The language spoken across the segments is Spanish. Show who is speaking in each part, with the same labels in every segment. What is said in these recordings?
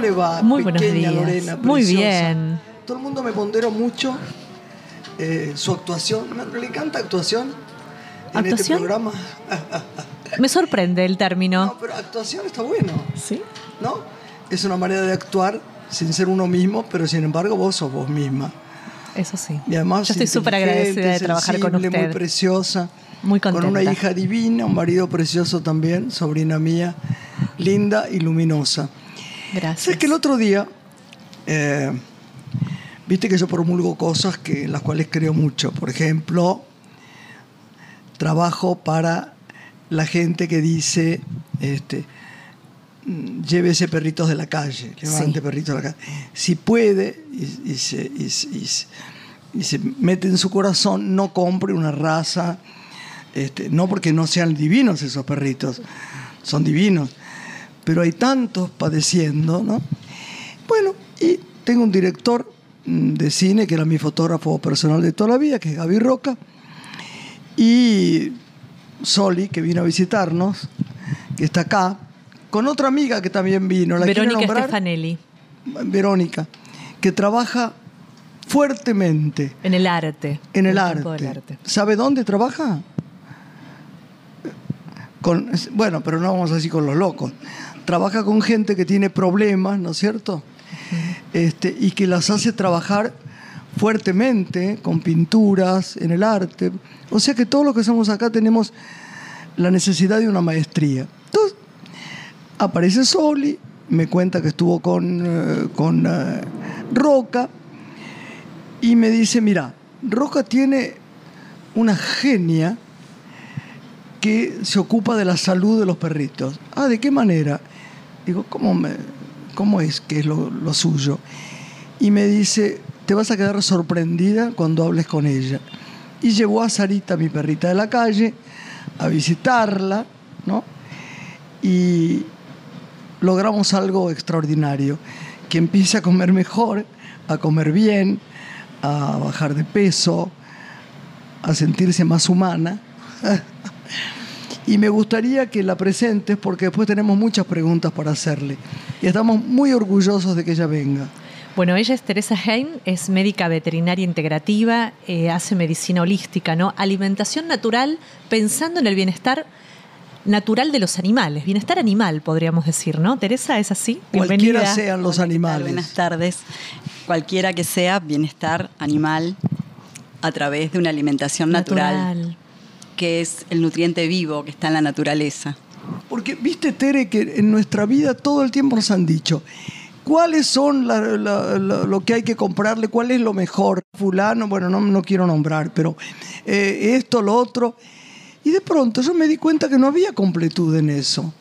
Speaker 1: ¿Cómo le va?
Speaker 2: Muy buenos
Speaker 1: pequeña
Speaker 2: días.
Speaker 1: Lorena,
Speaker 2: Muy bien.
Speaker 1: Todo el mundo me ponderó mucho eh, su actuación. ¿Le encanta actuación? En este programa.
Speaker 2: Me sorprende el término.
Speaker 1: No, pero actuación está bueno,
Speaker 2: ¿Sí?
Speaker 1: ¿no? Es una manera de actuar sin ser uno mismo, pero sin embargo vos sos vos misma.
Speaker 2: Eso sí.
Speaker 1: Y además
Speaker 2: Yo estoy súper agradecida de trabajar con usted.
Speaker 1: Muy preciosa.
Speaker 2: Muy
Speaker 1: Con una
Speaker 2: contenta.
Speaker 1: hija divina, un marido precioso también, sobrina mía, linda y luminosa.
Speaker 2: Gracias.
Speaker 1: ¿Sabes que el otro día, eh, viste que yo promulgo cosas que, en las cuales creo mucho? Por ejemplo, trabajo para la gente que dice, este, mm, llévese perritos de la calle, levante
Speaker 2: Sí.
Speaker 1: perritos de la calle. Si puede y, y se, y se- y se- y se mete en su corazón, no compre una raza, este, no porque no sean divinos esos perritos, son divinos, pero hay tantos padeciendo, ¿no? Bueno, y tengo un director mm, de cine que era mi fotógrafo personal de toda la vida, que es Gaby Roca, y Soli, que vino a visitarnos, que está acá, con otra amiga que también vino, la
Speaker 2: Verónica
Speaker 1: nombrar?
Speaker 2: Stefanelli,
Speaker 1: Verónica, que trabaja fuertemente
Speaker 2: en el arte.
Speaker 1: en el arte. ¿Sabe dónde trabaja? Con, bueno, pero no vamos así con los locos. Trabaja con gente que tiene problemas, ¿no es cierto? este, y que las hace trabajar fuertemente, con pinturas, en el arte. O sea que todos los que somos acá tenemos la necesidad de una maestría. Entonces, aparece Soli, me cuenta que estuvo con, eh, con eh, Roca, y me dice, mira, Roca tiene una genia que se ocupa de la salud de los perritos. Ah, ¿de qué manera? Digo, ¿cómo, me- cómo es que es lo, lo suyo? Y me dice, te vas a quedar sorprendida cuando hables con ella. Y llevó a Sarita, mi perrita de la calle, a visitarla, ¿no? Y logramos algo extraordinario, que empiece a comer mejor, a comer bien, a bajar de peso, a sentirse más humana. y me gustaría que la presentes porque después tenemos muchas preguntas para hacerle. Y estamos muy orgullosos de que ella venga.
Speaker 2: Bueno, ella es Teresa Hein, es médica veterinaria integrativa, eh, hace medicina holística, ¿no? Alimentación natural, pensando en el bienestar natural de los animales, bienestar animal, podríamos decir, ¿no? Teresa, ¿es así?
Speaker 1: Cualquiera sean los animales.
Speaker 3: Buenas tardes. Cualquiera que sea bienestar animal a través de una alimentación natural, que es el nutriente vivo que está en la naturaleza.
Speaker 1: Porque, viste, Tere, que en nuestra vida todo el tiempo nos han dicho cuáles son la- lo que hay que comprarle, cuál es lo mejor. Fulano, bueno, no, no quiero nombrar, pero eh, esto, lo otro. Y de pronto yo me di cuenta que no había completud en eso.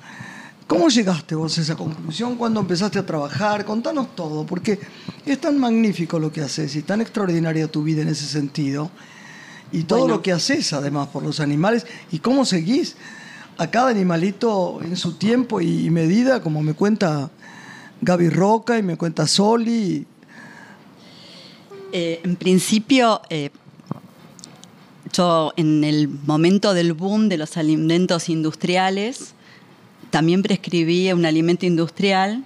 Speaker 1: ¿Cómo llegaste vos a esa conclusión? ¿Cuándo empezaste a trabajar? Contanos todo, porque es tan magnífico lo que haces y tan extraordinaria tu vida en ese sentido. Y todo
Speaker 3: Bueno.
Speaker 1: lo que haces además por los animales y cómo seguís a cada animalito en su tiempo y medida, como me cuenta Gaby Roca y me cuenta Soli.
Speaker 3: Eh, en principio, eh, yo en el momento del boom de los alimentos industriales, también prescribí un alimento industrial,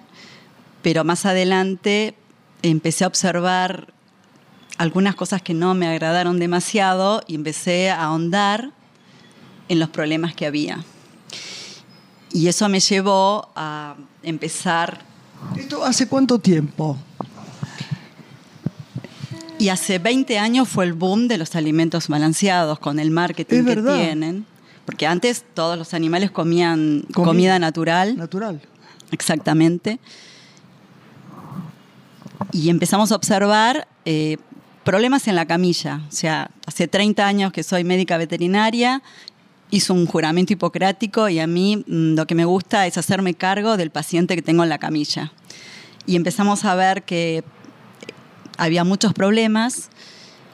Speaker 3: pero más adelante empecé a observar algunas cosas que no me agradaron demasiado y empecé a ahondar en los problemas que había. Y eso me llevó a empezar
Speaker 1: ¿Esto hace cuánto tiempo?
Speaker 3: Y hace 20 años fue el boom de los alimentos balanceados con el marketing que tienen. Porque antes todos los animales comían
Speaker 1: Comida.
Speaker 3: comida natural,
Speaker 1: Natural.
Speaker 3: exactamente. Y empezamos a observar eh, problemas en la camilla. O sea, hace 30 años que soy médica veterinaria, hice un juramento hipocrático y a mí mm, lo que me gusta es hacerme cargo del paciente que tengo en la camilla. Y empezamos a ver que había muchos problemas.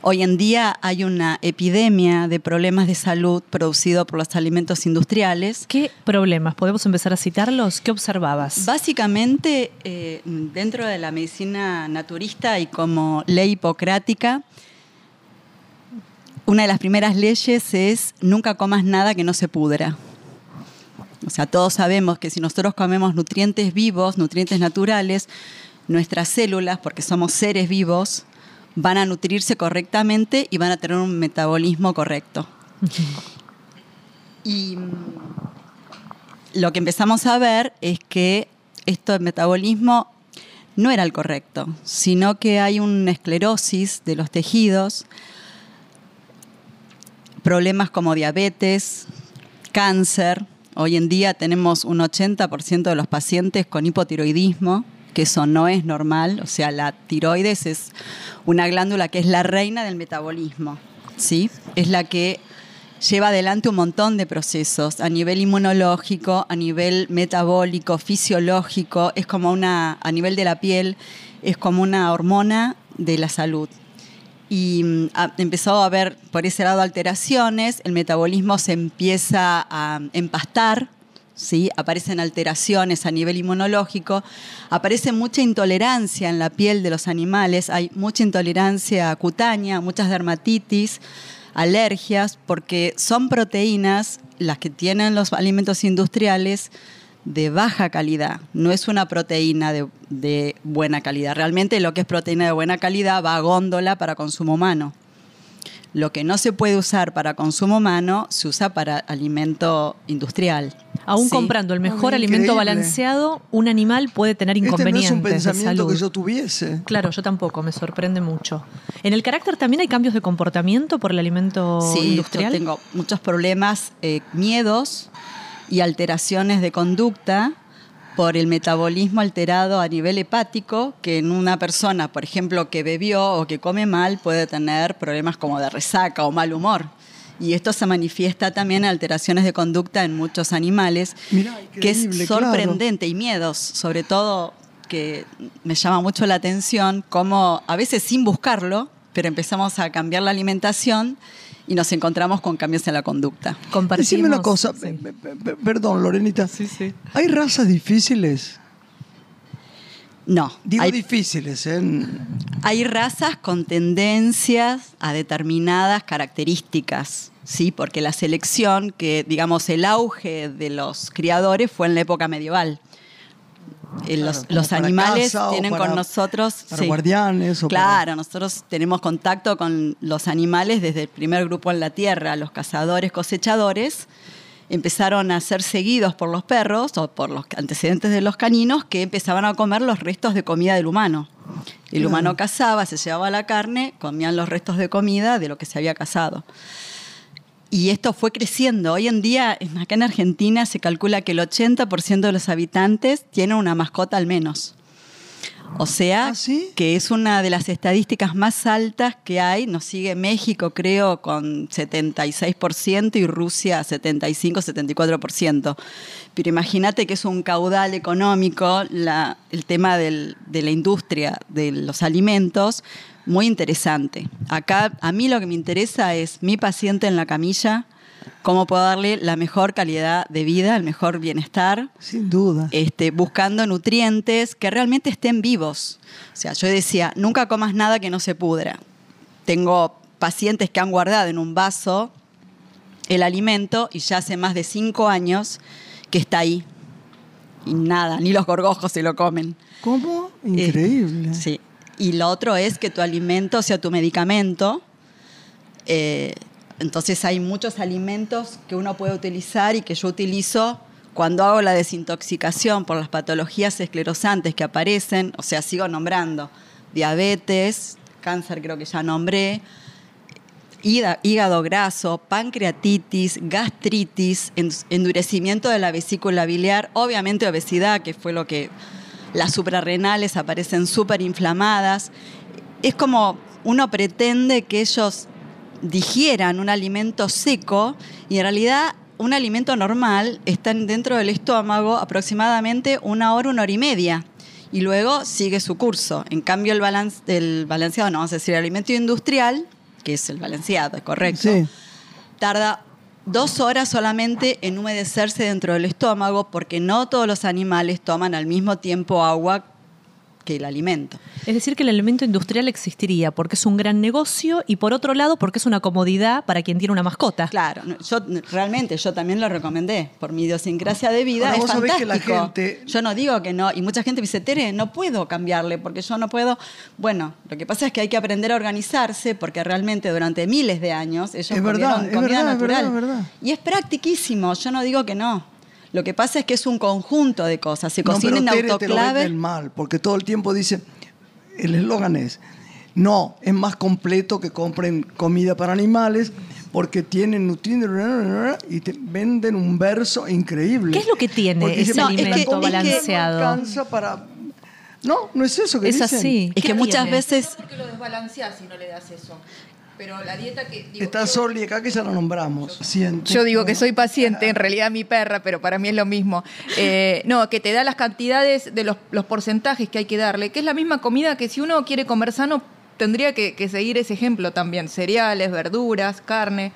Speaker 3: Hoy en día hay una epidemia de problemas de salud producido por los alimentos industriales.
Speaker 2: ¿Qué problemas? ¿Podemos empezar a citarlos? ¿Qué observabas?
Speaker 3: Básicamente, eh, dentro de la medicina naturista y como ley hipocrática, una de las primeras leyes es nunca comas nada que no se pudra. O sea, todos sabemos que si nosotros comemos nutrientes vivos, nutrientes naturales, nuestras células, porque somos seres vivos, van a nutrirse correctamente y van a tener un metabolismo correcto. Y mm, lo que empezamos a ver es que esto del metabolismo no era el correcto, sino que hay una esclerosis de los tejidos, problemas como diabetes, cáncer. Hoy en día tenemos un 80% de los pacientes con hipotiroidismo, que eso no es normal, o sea, la tiroides es una glándula que es la reina del metabolismo, ¿sí? Es la que lleva adelante un montón de procesos a nivel inmunológico, a nivel metabólico, fisiológico, es como una, a nivel de la piel, es como una hormona de la salud. Y mm, empezó a haber por ese lado alteraciones, el metabolismo se empieza a empastar, aparecen alteraciones a nivel inmunológico, aparece mucha intolerancia en la piel de los animales, hay mucha intolerancia cutánea, muchas dermatitis, alergias, porque son proteínas las que tienen los alimentos industriales de baja calidad, no es una proteína de, buena calidad. Realmente lo que es proteína de buena calidad va a góndola para consumo humano. Lo que no se puede usar para consumo humano se usa para alimento industrial.
Speaker 2: Aún comprando el mejor alimento balanceado, un animal puede tener inconvenientes. Este no
Speaker 1: es un pensamiento que yo tuviese.
Speaker 2: Claro, yo tampoco, me sorprende mucho. ¿En el carácter también hay cambios de comportamiento por el alimento
Speaker 3: sí,
Speaker 2: industrial?
Speaker 3: Sí, tengo muchos problemas, eh, miedos y alteraciones de conducta por el metabolismo alterado a nivel hepático, que en una persona, por ejemplo, que bebió o que come mal, puede tener problemas como de resaca o mal humor. Y esto se manifiesta también en alteraciones de conducta en muchos animales, que es sorprendente, y miedos, sobre todo que me llama mucho la atención, como a veces sin buscarlo, pero empezamos a cambiar la alimentación y nos encontramos con cambios en la conducta.
Speaker 1: Decime una cosa, perdón, Lorenita. Sí, sí. ¿Hay razas difíciles?
Speaker 3: No.
Speaker 1: Digo difíciles, ¿eh?
Speaker 3: Hay razas con tendencias a determinadas características, ¿sí? Porque la selección, que digamos el auge de los criadores fue en la época medieval. Eh, los, animales tienen con nosotros.
Speaker 1: Para guardianes.
Speaker 3: claro, nosotros tenemos contacto con los animales desde el primer grupo en la tierra, los cazadores, cosechadores. Empezaron a ser seguidos por los perros o por los antecedentes de los caninos que empezaban a comer los restos de comida del humano. El humano cazaba, se llevaba la carne, comían los restos de comida de lo que se había cazado. Y esto fue creciendo. Hoy en día, acá en Argentina, se calcula que el 80% de los habitantes tienen una mascota al menos. O sea,
Speaker 1: ¿Ah,
Speaker 3: que es una de las estadísticas más altas que hay. Nos sigue México, creo, con 76% y Rusia 75-74%. Pero imagínate que es un caudal económico el tema de la industria de los alimentos muy interesante. Acá a mí lo que me interesa es mi paciente en la camilla, cómo puedo darle la mejor calidad de vida, el mejor bienestar.
Speaker 1: Sin duda.
Speaker 3: Este, buscando nutrientes que realmente estén vivos. O sea, yo decía, nunca comas nada que no se pudra. Tengo pacientes que han guardado en un vaso el alimento y ya hace más de cinco años que está ahí. Y nada, ni los gorgojos se lo comen.
Speaker 1: ¿Cómo? Increíble.
Speaker 3: sí. Y lo otro es que tu alimento sea tu medicamento. Eh, entonces hay muchos alimentos que uno puede utilizar y que yo utilizo cuando hago la desintoxicación por las patologías esclerosantes que aparecen, o sea, sigo nombrando diabetes, cáncer creo que ya nombré, hígado graso, pancreatitis, gastritis, endurecimiento de la vesícula biliar, obviamente obesidad, que fue lo que las suprarrenales aparecen súper inflamadas. Es como uno pretende que ellos digieran un alimento seco y en realidad un alimento normal está dentro del estómago aproximadamente una hora, una hora y media y luego sigue su curso. En cambio, el, balance, el balanceado, no vamos a decir el alimento industrial, que es el balanceado, es correcto, tarda dos horas solamente en humedecerse dentro del estómago porque no todos los animales toman al mismo tiempo agua que el alimento.
Speaker 2: Es decir, que el alimento industrial existiría porque es un gran negocio y por otro lado porque es una comodidad para quien tiene una mascota.
Speaker 3: Claro, no, yo realmente yo también lo recomendé por mi idiosincrasia de vida.
Speaker 1: Ahora,
Speaker 3: es
Speaker 1: vos sabés que la gente-
Speaker 3: Yo no digo que no, y mucha gente me dice, Tere, no puedo cambiarle porque yo no puedo. Bueno, lo que pasa es que hay que aprender a organizarse porque realmente durante miles de años ellos
Speaker 1: Es verdad, es
Speaker 3: comida
Speaker 1: verdad, es
Speaker 3: natural.
Speaker 1: verdad, es verdad.
Speaker 3: Y es practiquísimo, yo no digo que no. Lo que pasa es que es un conjunto de cosas. Se
Speaker 1: No,
Speaker 3: cocina en
Speaker 1: te lo
Speaker 3: autoclave.
Speaker 1: venden mal, porque todo el tiempo dice, el eslogan es, no, es más completo que compren comida para animales porque tienen nutrientes y te venden un verso increíble.
Speaker 2: ¿Qué es lo que tiene
Speaker 1: Porque
Speaker 2: ese
Speaker 1: dice, "La
Speaker 3: alimento
Speaker 2: balanceado?"
Speaker 1: No alcanza para... No, no es eso que
Speaker 2: Es
Speaker 1: dicen.
Speaker 2: así.
Speaker 3: Es
Speaker 2: ¿Qué
Speaker 3: que muchas veces
Speaker 4: porque lo desbalanceás si no le das eso. Pero la dieta que. digo,
Speaker 1: Está
Speaker 4: yo-
Speaker 1: Soli acá que ya la nombramos. Siente.
Speaker 4: Yo digo que soy paciente, en realidad mi perra, pero para mí es lo mismo. Eh, no, que te da las cantidades de los, los porcentajes que hay que darle, que es la misma comida que si uno quiere comer sano, tendría que, que seguir ese ejemplo también. Cereales, verduras, carne.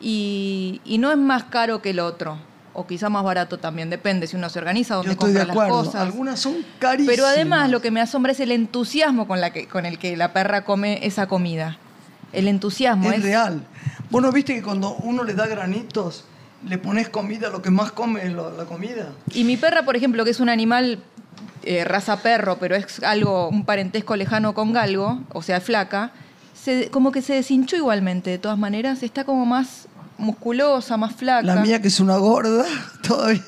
Speaker 4: Y, y no es más caro que el otro. O quizá más barato también, depende si uno se organiza,
Speaker 1: Yo
Speaker 4: dónde
Speaker 1: estoy de
Speaker 4: compra las
Speaker 1: acuerdo.
Speaker 4: cosas.
Speaker 1: Algunas son carísimas.
Speaker 4: Pero además lo que me asombra es el entusiasmo con, la que, con el que la perra come esa comida. El entusiasmo
Speaker 1: es real. Vos no viste que cuando uno le da granitos, le pones comida, lo que más come es la comida.
Speaker 4: Y mi perra, por ejemplo, que es un animal eh, raza perro, pero es algo, un parentesco lejano con galgo, o sea, flaca, se- como que se deshinchó igualmente, de todas maneras, está como más musculosa, más flaca.
Speaker 1: La mía que es una gorda, todavía.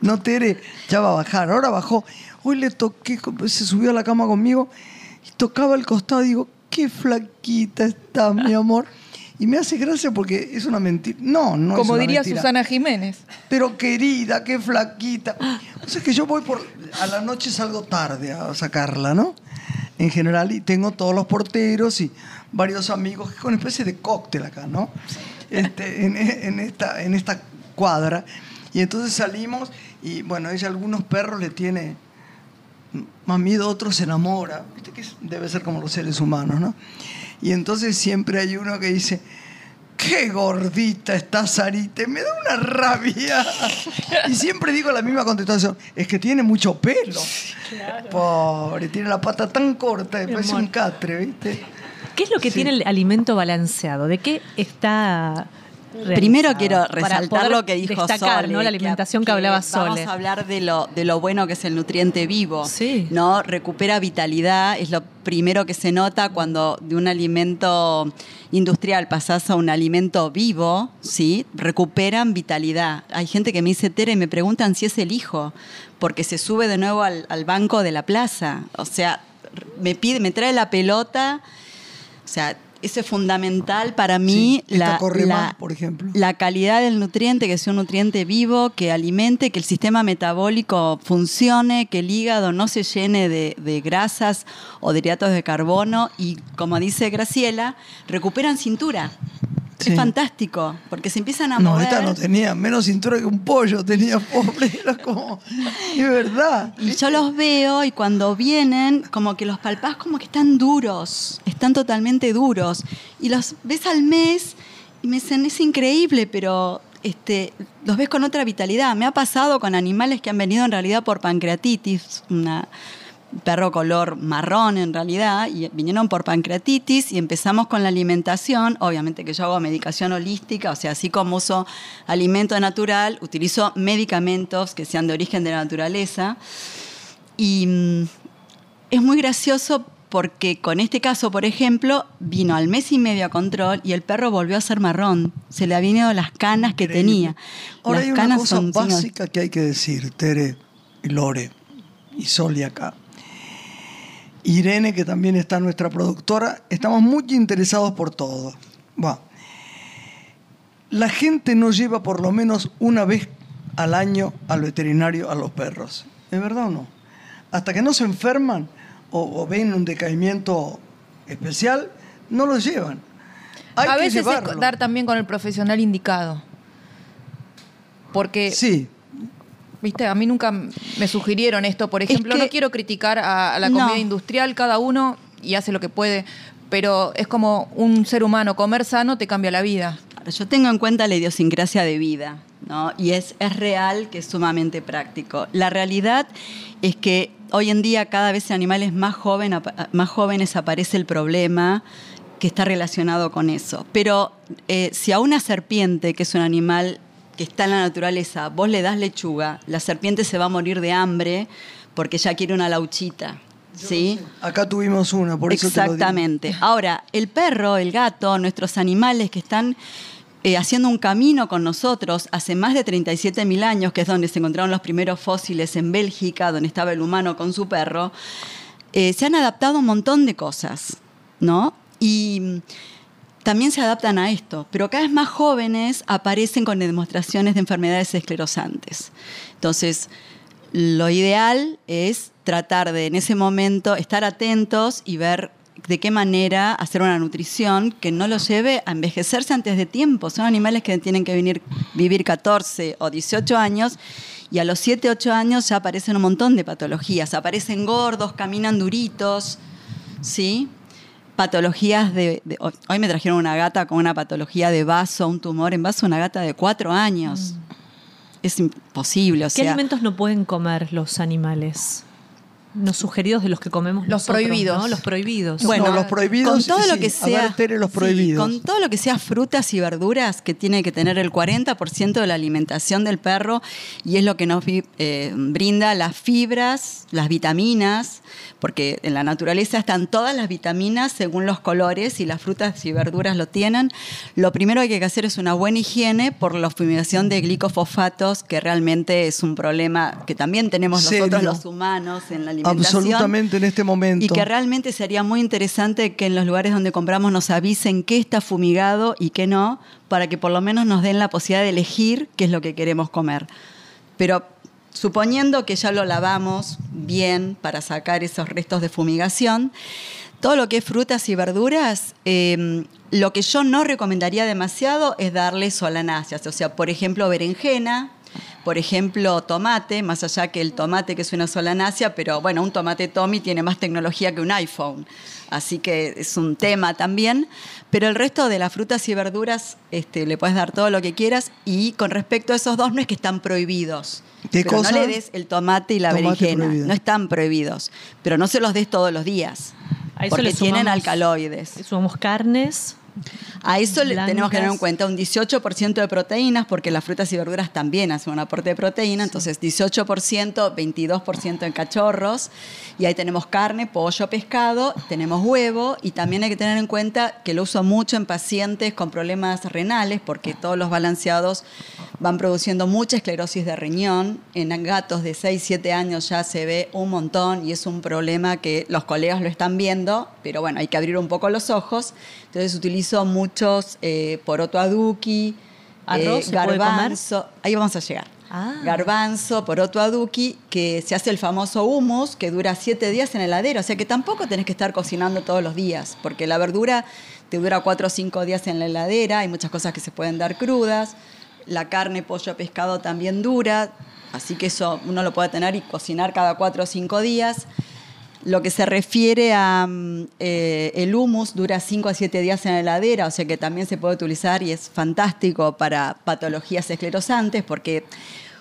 Speaker 1: No, Tere, ya va a bajar. Ahora bajó. Hoy le toqué, se subió a la cama conmigo y tocaba el costado. Digo, qué flaquita está, mi amor. Y me hace gracia porque es una mentira. No, no es
Speaker 4: como
Speaker 1: una
Speaker 4: diría
Speaker 1: mentira.
Speaker 4: Susana Jiménez.
Speaker 1: Pero querida, qué flaquita. O sea que yo voy por. A la noche salgo tarde a sacarla, ¿no? En general, y tengo todos los porteros y varios amigos, que es una especie de cóctel acá, ¿no? Este, en, en esta, en esta cuadra. Y entonces salimos y, bueno, ella algunos perros le tiene más miedo, otros se enamora. Viste que debe ser como los seres humanos, ¿no? Y entonces siempre hay uno que dice, qué gordita está Sarita, me da una rabia. Y siempre digo la misma contestación, es que tiene mucho pelo. Pobre, tiene la pata tan corta, me parece un catre, ¿viste?
Speaker 2: ¿Qué es lo que
Speaker 1: Sí.
Speaker 2: tiene el alimento balanceado? ¿De qué está
Speaker 3: Primero quiero resaltar lo que dijo
Speaker 2: destacar,
Speaker 3: Sole,
Speaker 2: ¿no? La alimentación que, hablaba Sole.
Speaker 3: Vamos a hablar de lo, de lo bueno que es el nutriente vivo.
Speaker 2: Sí.
Speaker 3: ¿no? Recupera vitalidad, es lo primero que se nota cuando de un alimento industrial pasás a un alimento vivo, ¿sí? recuperan vitalidad. Hay gente que me dice, Tere, y me preguntan si es el hijo, porque se sube de nuevo al, al banco de la plaza. O sea, me pide, me trae la pelota. O sea, eso es fundamental para mí.
Speaker 1: Sí,
Speaker 3: la, la-
Speaker 1: por ejemplo.
Speaker 3: la calidad del nutriente, que sea un nutriente vivo, que alimente, que el sistema metabólico funcione, que el hígado no se llene de, de grasas o de hidratos de carbono y, como dice Graciela, recuperan cintura.
Speaker 1: Sí.
Speaker 3: Es fantástico, porque se empiezan a
Speaker 1: No,
Speaker 3: mover.
Speaker 1: esta no tenía menos cintura que un pollo, tenía pobre, era como, es verdad.
Speaker 3: Y yo los veo y cuando vienen, como que los palpás como que están duros, están totalmente duros. Y los ves al mes y me dicen, es increíble, pero este, los ves con otra vitalidad. Me ha pasado con animales que han venido en realidad por pancreatitis, una un perro color marrón en realidad, y vinieron por pancreatitis y empezamos con la alimentación. Obviamente que yo hago medicación holística, o sea, así como uso alimento natural, utilizo medicamentos que sean de origen de la naturaleza. Y mm, es muy gracioso porque con este caso, por ejemplo, vino al mes y medio a control y el perro volvió a ser marrón. Se le habían ido las canas que
Speaker 1: Increíble.
Speaker 3: tenía.
Speaker 1: Ahora
Speaker 3: las
Speaker 1: hay una
Speaker 3: canas
Speaker 1: cosa
Speaker 3: son
Speaker 1: básica que hay que decir, Tere y Lore y Soli acá. Irene, que también está nuestra productora, estamos muy interesados por todo. Va. La gente no lleva por lo menos una vez al año al veterinario a los perros. ¿Es verdad o no? Hasta que no se enferman o, o ven un decaimiento especial, no los llevan. Hay
Speaker 4: a
Speaker 1: que
Speaker 4: veces es dar también con el profesional indicado. Porque
Speaker 1: Sí,
Speaker 4: Viste, a mí nunca me sugirieron esto, por
Speaker 3: Es
Speaker 4: ejemplo.
Speaker 3: que-
Speaker 4: No quiero criticar a, a la
Speaker 3: No.
Speaker 4: comida industrial, cada uno y hace lo que puede, pero es como un ser humano, comer sano te cambia la vida.
Speaker 3: Yo tengo en cuenta la idiosincrasia de vida, ¿no? Y es, es real que es sumamente práctico. La realidad es que hoy en día cada vez en animales más, joven, más jóvenes aparece el problema que está relacionado con eso. Pero eh, si a una serpiente, que es un animal que está en la naturaleza, vos le das lechuga, la serpiente se va a morir de hambre porque ya quiere una lauchita. ¿Sí?
Speaker 1: Acá tuvimos una, por eso
Speaker 3: Exactamente. Te lo Ahora, el perro, el gato, nuestros animales que están eh, haciendo un camino con nosotros hace más de 37.000 años, que es donde se encontraron los primeros fósiles en Bélgica, donde estaba el humano con su perro, eh, se han adaptado un montón de cosas, ¿no? Y también se adaptan a esto, pero cada vez más jóvenes aparecen con demostraciones de enfermedades esclerosantes. Entonces, lo ideal es tratar de en ese momento estar atentos y ver de qué manera hacer una nutrición que no los lleve a envejecerse antes de tiempo. Son animales que tienen que venir, vivir 14 o 18 años y a los 7, 8 años ya aparecen un montón de patologías. Aparecen gordos, caminan duritos, ¿sí? Patologías de, Hoy me trajeron una gata con una patología de vaso, un tumor en vaso, una gata de cuatro años. Mm. Es imposible. O
Speaker 2: ¿Qué alimentos no pueden comer los animales? Los sugeridos de los que comemos
Speaker 4: los prohibidos
Speaker 2: los prohibidos
Speaker 1: bueno los prohibidos
Speaker 3: con todo lo que sea
Speaker 1: los prohibidos.
Speaker 3: con todo lo que sea frutas y verduras que tiene que tener el 40% de la alimentación del perro y es lo que nos eh, brinda las fibras las vitaminas porque en la naturaleza están todas las vitaminas según los colores y las frutas y verduras lo tienen. Lo primero que hay que hacer es una buena higiene por la fumigación de glicofosfatos, que realmente es un problema que también tenemos nosotros los humanos en la alimentación.
Speaker 1: Absolutamente en este momento.
Speaker 3: Y que realmente sería muy interesante que en los lugares donde compramos nos avisen qué está fumigado y qué no, para que por lo menos nos den la posibilidad de elegir qué es lo que queremos comer. Pero suponiendo que ya lo lavamos bien para sacar esos restos de fumigación, todo lo que es frutas y verduras, em, lo que yo no recomendaría demasiado es darle solanáceas, o sea, por ejemplo, berenjena, por ejemplo, tomate, más allá que el tomate que es una solanácea, pero bueno, un tomate Tommy tiene más tecnología que un iPhone, así que es un tema también. Pero el resto de las frutas y verduras este, le puedes dar todo lo que quieras y con respecto a esos dos no es que están prohibidos.
Speaker 1: ¿Qué
Speaker 3: pero
Speaker 1: cosa?
Speaker 3: no le des el tomate y la berenjena, no están prohibidos, pero no se los des todos los días. porque tienen alcaloides.
Speaker 2: Sumamos carnes,
Speaker 3: a eso le tenemos que tener en cuenta un 18% de proteínas, porque las frutas y verduras también hacen un aporte de proteína, entonces 18%, 22% en cachorros, y ahí tenemos carne, pollo, pescado, tenemos huevo, y también hay que tener en cuenta que lo uso mucho en pacientes con problemas renales, porque todos los balanceados van produciendo mucha esclerosis de riñón. En gatos de 6, 7 años ya se ve un montón y es un problema que los colegas lo están viendo, pero bueno, hay que abrir un poco los ojos. Entonces utilizo muchos eh, poroto aduki,
Speaker 2: eh,
Speaker 3: garbanzo. Ahí vamos a llegar. Ah. Garbanzo, poroto aduki, que se hace el famoso humus, que dura siete días en el heladero. O sea que tampoco tenés que estar cocinando todos los días, porque la verdura te dura cuatro o cinco días en la heladera. Hay muchas cosas que se pueden dar crudas. La carne, pollo, pescado también dura. Así que eso uno lo puede tener y cocinar cada cuatro o cinco días. Lo que se refiere a mm, eh, el humus dura 5 a 7 días en la heladera, o sea que también se puede utilizar y es fantástico para patologías esclerosantes porque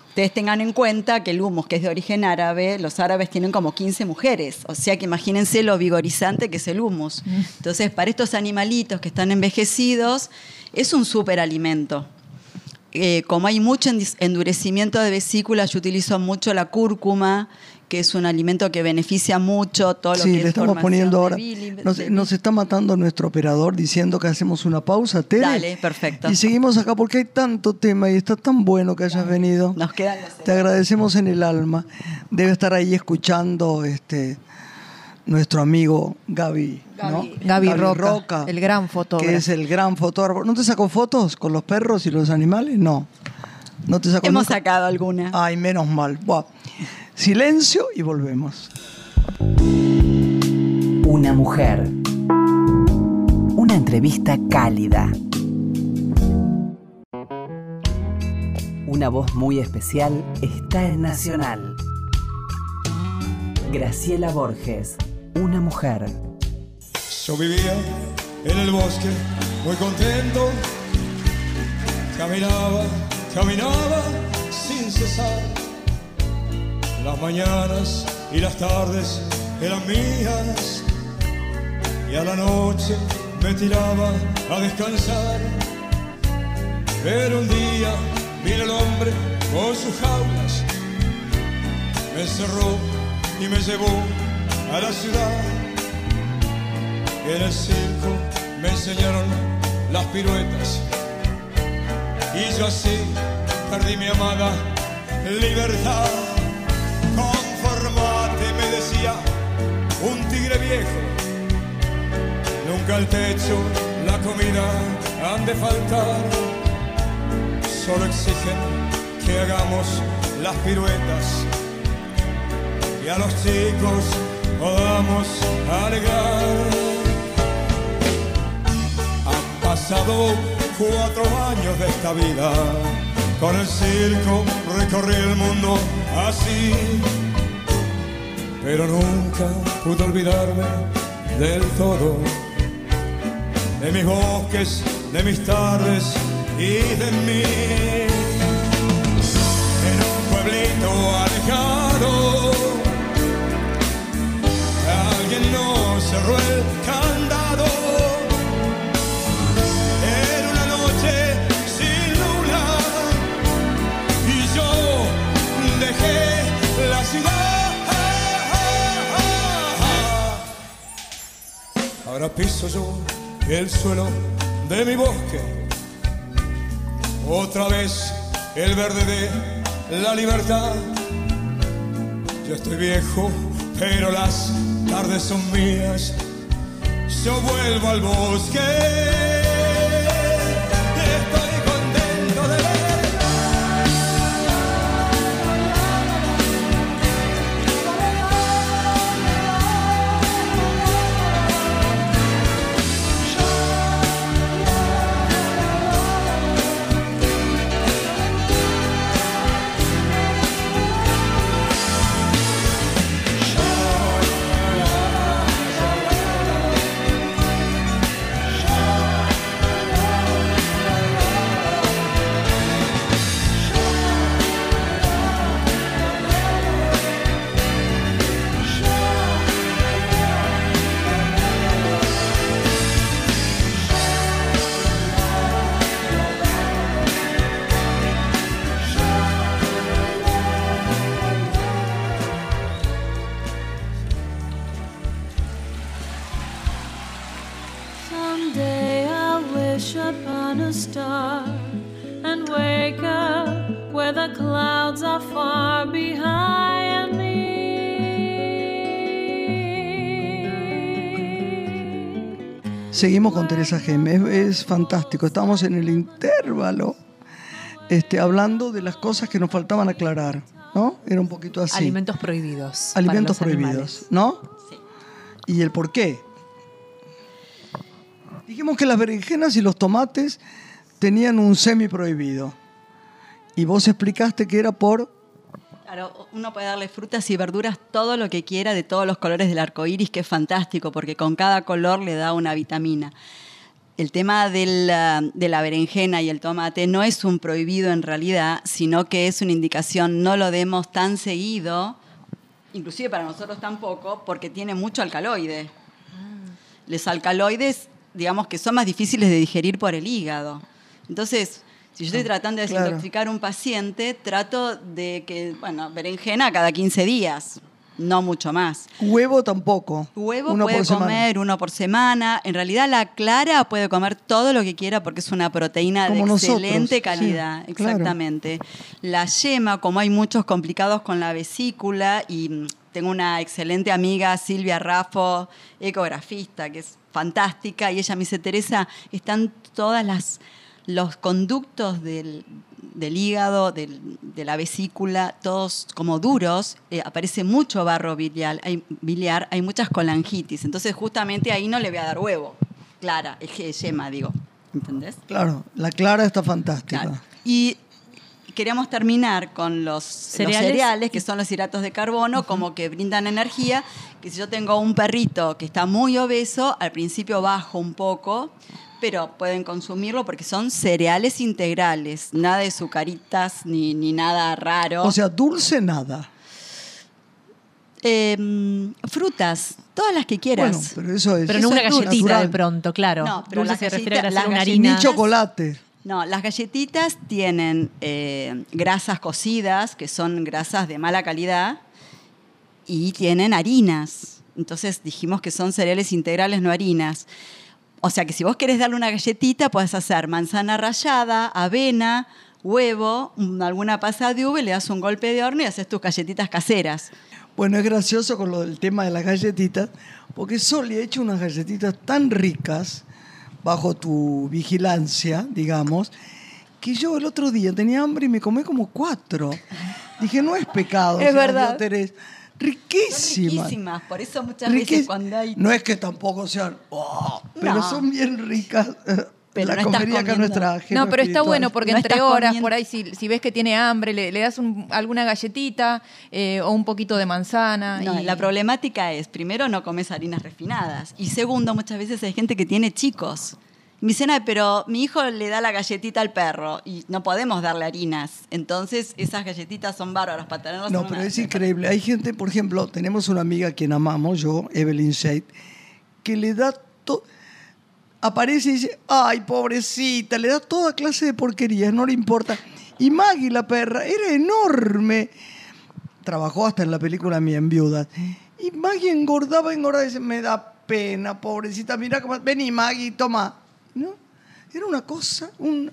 Speaker 3: ustedes tengan en cuenta que el humus, que es de origen árabe, los árabes tienen como 15 mujeres, o sea que imagínense lo vigorizante que es el humus. Mm. Entonces, para estos animalitos que están envejecidos, es un superalimento. Eh, como hay mucho endurecimiento de vesículas, yo utilizo mucho la cúrcuma, que es un alimento que beneficia mucho todo lo
Speaker 1: sí,
Speaker 3: que
Speaker 1: le estamos poniendo ahora. Nos, está matando nuestro operador diciendo que hacemos una pausa, Tere.
Speaker 3: Dale, perfecto.
Speaker 1: Y seguimos acá porque hay tanto tema y está tan bueno que hayas venido.
Speaker 3: Nos quedan
Speaker 1: Te agradecemos en el alma. Debe estar ahí escuchando este nuestro amigo Gaby,
Speaker 4: Gaby, Roca, el gran fotógrafo.
Speaker 1: Que es el gran fotógrafo. ¿No te sacó fotos con los perros y los animales? No. ¿No te sacó
Speaker 3: Hemos sacado alguna.
Speaker 1: Ay, menos mal. Buah. Silencio y volvemos.
Speaker 5: Una mujer. Una entrevista cálida. Una voz muy especial está en Nacional. Graciela Borges, una mujer.
Speaker 6: Yo vivía en el bosque muy contento, caminaba caminaba sin cesar. Las mañanas y las tardes eran mías y a la noche me tiraba a descansar. Pero un día vino el hombre con sus jaulas, me encerró y me llevó a la ciudad. En el circo me enseñaron las piruetas y yo así perdí mi amada libertad. Conformate, me decía un tigre viejo. Nunca el techo, la comida han de faltar. Solo exigen que hagamos las piruetas y a los chicos podamos alegar. Han pasado cuatro años de esta vida. Con el circo recorrí el mundo así. Pero nunca pude olvidarme del todo. De mis bosques, de mis tardes y de mí. En un pueblito alejado, alguien nos cerró el candado. Ahora piso yo el suelo de mi bosque. Otra vez el verde de la libertad. Yo estoy viejo, pero las tardes son mías. Yo vuelvo al bosque.
Speaker 1: Seguimos con Teresa Geme, es, es fantástico. Estamos en el intervalo este, hablando de las cosas que nos faltaban aclarar, ¿no? Era un poquito así.
Speaker 2: Alimentos prohibidos.
Speaker 1: Alimentos prohibidos,
Speaker 2: animales.
Speaker 1: ¿no?
Speaker 3: Sí.
Speaker 1: ¿Y el por qué? Dijimos que las berenjenas y los tomates tenían un semi prohibido. Y vos explicaste que era por
Speaker 3: Claro, uno puede darle frutas y verduras todo lo que quiera de todos los colores del arco iris, que es fantástico, porque con cada color le da una vitamina. El tema ah, de la berenjena y el tomate no es un prohibido en realidad, sino que es una indicación, no lo demos tan seguido, inclusive para nosotros tampoco, porque tiene mucho alcaloide. Los alcaloides, digamos que son más difíciles de digerir por el hígado. Entonces, si yo estoy tratando de
Speaker 1: claro.
Speaker 3: desintoxicar a un paciente, trato de que, bueno, berenjena cada 15 días, no mucho más.
Speaker 1: huevo tampoco.
Speaker 3: Huevo
Speaker 1: uno
Speaker 3: puede
Speaker 1: por semana.
Speaker 3: comer uno por semana. En realidad la clara puede comer todo lo que quiera porque es una proteína
Speaker 1: Como
Speaker 3: de
Speaker 1: nosotros,
Speaker 3: excelente
Speaker 1: sí,
Speaker 3: calidad.
Speaker 1: claro.
Speaker 3: Exactamente. La yema, como hay muchos complicados con la vesícula y tengo una excelente amiga, Silvia Raffo, ecografista, que es fantástica, y ella me dice, Teresa, están todas las los conductos del, del hígado, del- de la vesícula, todos como duros, eh, aparece mucho barro biliar hay, biliar, hay muchas colangitis. Entonces, justamente ahí no le voy a dar huevo. Clara, es que- yema, digo. ¿Entendés?
Speaker 1: Claro, la clara está fantástica.
Speaker 3: Claro. Y queríamos terminar con los cereales que son los hidratos de carbono, como que brindan energía, que si yo tengo un perrito que está muy obeso, al principio bajo un poco, pero pueden consumirlo porque son cereales integrales, nada de sucaritas ni, ni nada raro.
Speaker 1: O sea, dulce nada.
Speaker 3: Em, frutas, todas las que quieras.
Speaker 1: Bueno, pero eso es.
Speaker 2: Pero no una galletita
Speaker 1: natural.
Speaker 2: de pronto, claro.
Speaker 3: No, pero
Speaker 2: Dulce
Speaker 3: las
Speaker 2: se refiere a una
Speaker 1: Ni
Speaker 2: harina.
Speaker 1: chocolate.
Speaker 3: No, las galletitas tienen eh, grasas cocidas, que son grasas de mala calidad, y tienen harinas. Entonces dijimos que son cereales integrales, no harinas. O sea que si vos querés darle una galletita, puedes hacer manzana rallada, avena, huevo, un- alguna pasa de uva, y le das un golpe de horno y haces tus galletitas caseras.
Speaker 1: Bueno, es gracioso con lo del tema de las galletitas, porque Soli ha hecho unas galletitas tan ricas bajo tu vigilancia, digamos, que yo el otro día tenía hambre y me comí como cuatro. Dije, no es pecado.
Speaker 3: Es verdad.
Speaker 1: yo,
Speaker 3: Son
Speaker 1: riquísimas.
Speaker 3: riquísimas, por eso muchas
Speaker 1: Riquís-
Speaker 3: veces cuando hay...
Speaker 1: No es que tampoco sean, oh, pero
Speaker 3: No.
Speaker 1: son bien ricas.
Speaker 3: Pero
Speaker 1: la
Speaker 3: no
Speaker 1: comería acá nuestra jefa
Speaker 4: No, pero está bueno porque
Speaker 3: No
Speaker 4: entre horas,
Speaker 3: comiendo.
Speaker 4: por ahí, si, si ves que tiene hambre, le, le das un- alguna galletita eh, o un poquito de manzana.
Speaker 3: No,
Speaker 4: y-
Speaker 3: la problemática es, primero, no comes harinas refinadas. Y segundo, muchas veces hay gente que tiene chicos. Me dicen, "Ay, pero mi hijo le da la galletita al perro y no podemos darle harinas. Entonces, esas galletitas son bárbaras para tenerlas
Speaker 1: No, pero
Speaker 3: una-
Speaker 1: es increíble. Hay gente, por ejemplo, tenemos una amiga a quien amamos, yo, Evelyn Shade, que le da todo. Aparece y dice, ay, pobrecita, le da toda clase de porquerías, no le importa. Y Maggie, la perra, era enorme. Trabajó hasta en la película Mi en Viudas. Y Maggie engordaba, engordaba y dice, me da pena, pobrecita, mira cómo. Vení, Maggie, toma. ¿No? Era una cosa, un.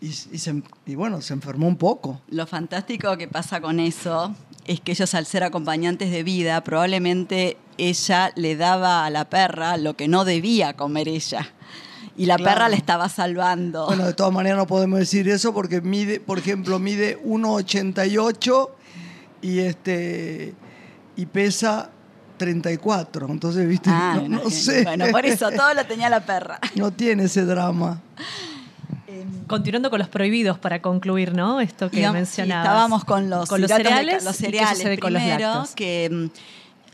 Speaker 1: Y, y se- y bueno, se enfermó un poco.
Speaker 3: Lo fantástico que pasa con eso es que ellos al ser acompañantes de vida, probablemente ella le daba a la perra lo que no debía comer ella. Y la
Speaker 1: Claro.
Speaker 3: perra le estaba salvando.
Speaker 1: Bueno, de todas maneras no podemos decir eso porque mide, por ejemplo, mide 1,88 y este y pesa 34. Entonces, viste,
Speaker 3: Ah,
Speaker 1: no, sé.
Speaker 3: Bueno, por eso todo lo tenía la perra.
Speaker 1: No tiene ese drama.
Speaker 2: Continuando con los prohibidos para concluir, ¿no? Esto que
Speaker 3: Digamos,
Speaker 2: mencionabas.
Speaker 3: estábamos con los,
Speaker 2: con los
Speaker 3: de
Speaker 2: cereales.
Speaker 3: los
Speaker 2: ¿y qué
Speaker 3: cereales
Speaker 2: sucede con los
Speaker 3: primero,
Speaker 2: lácteos?
Speaker 3: que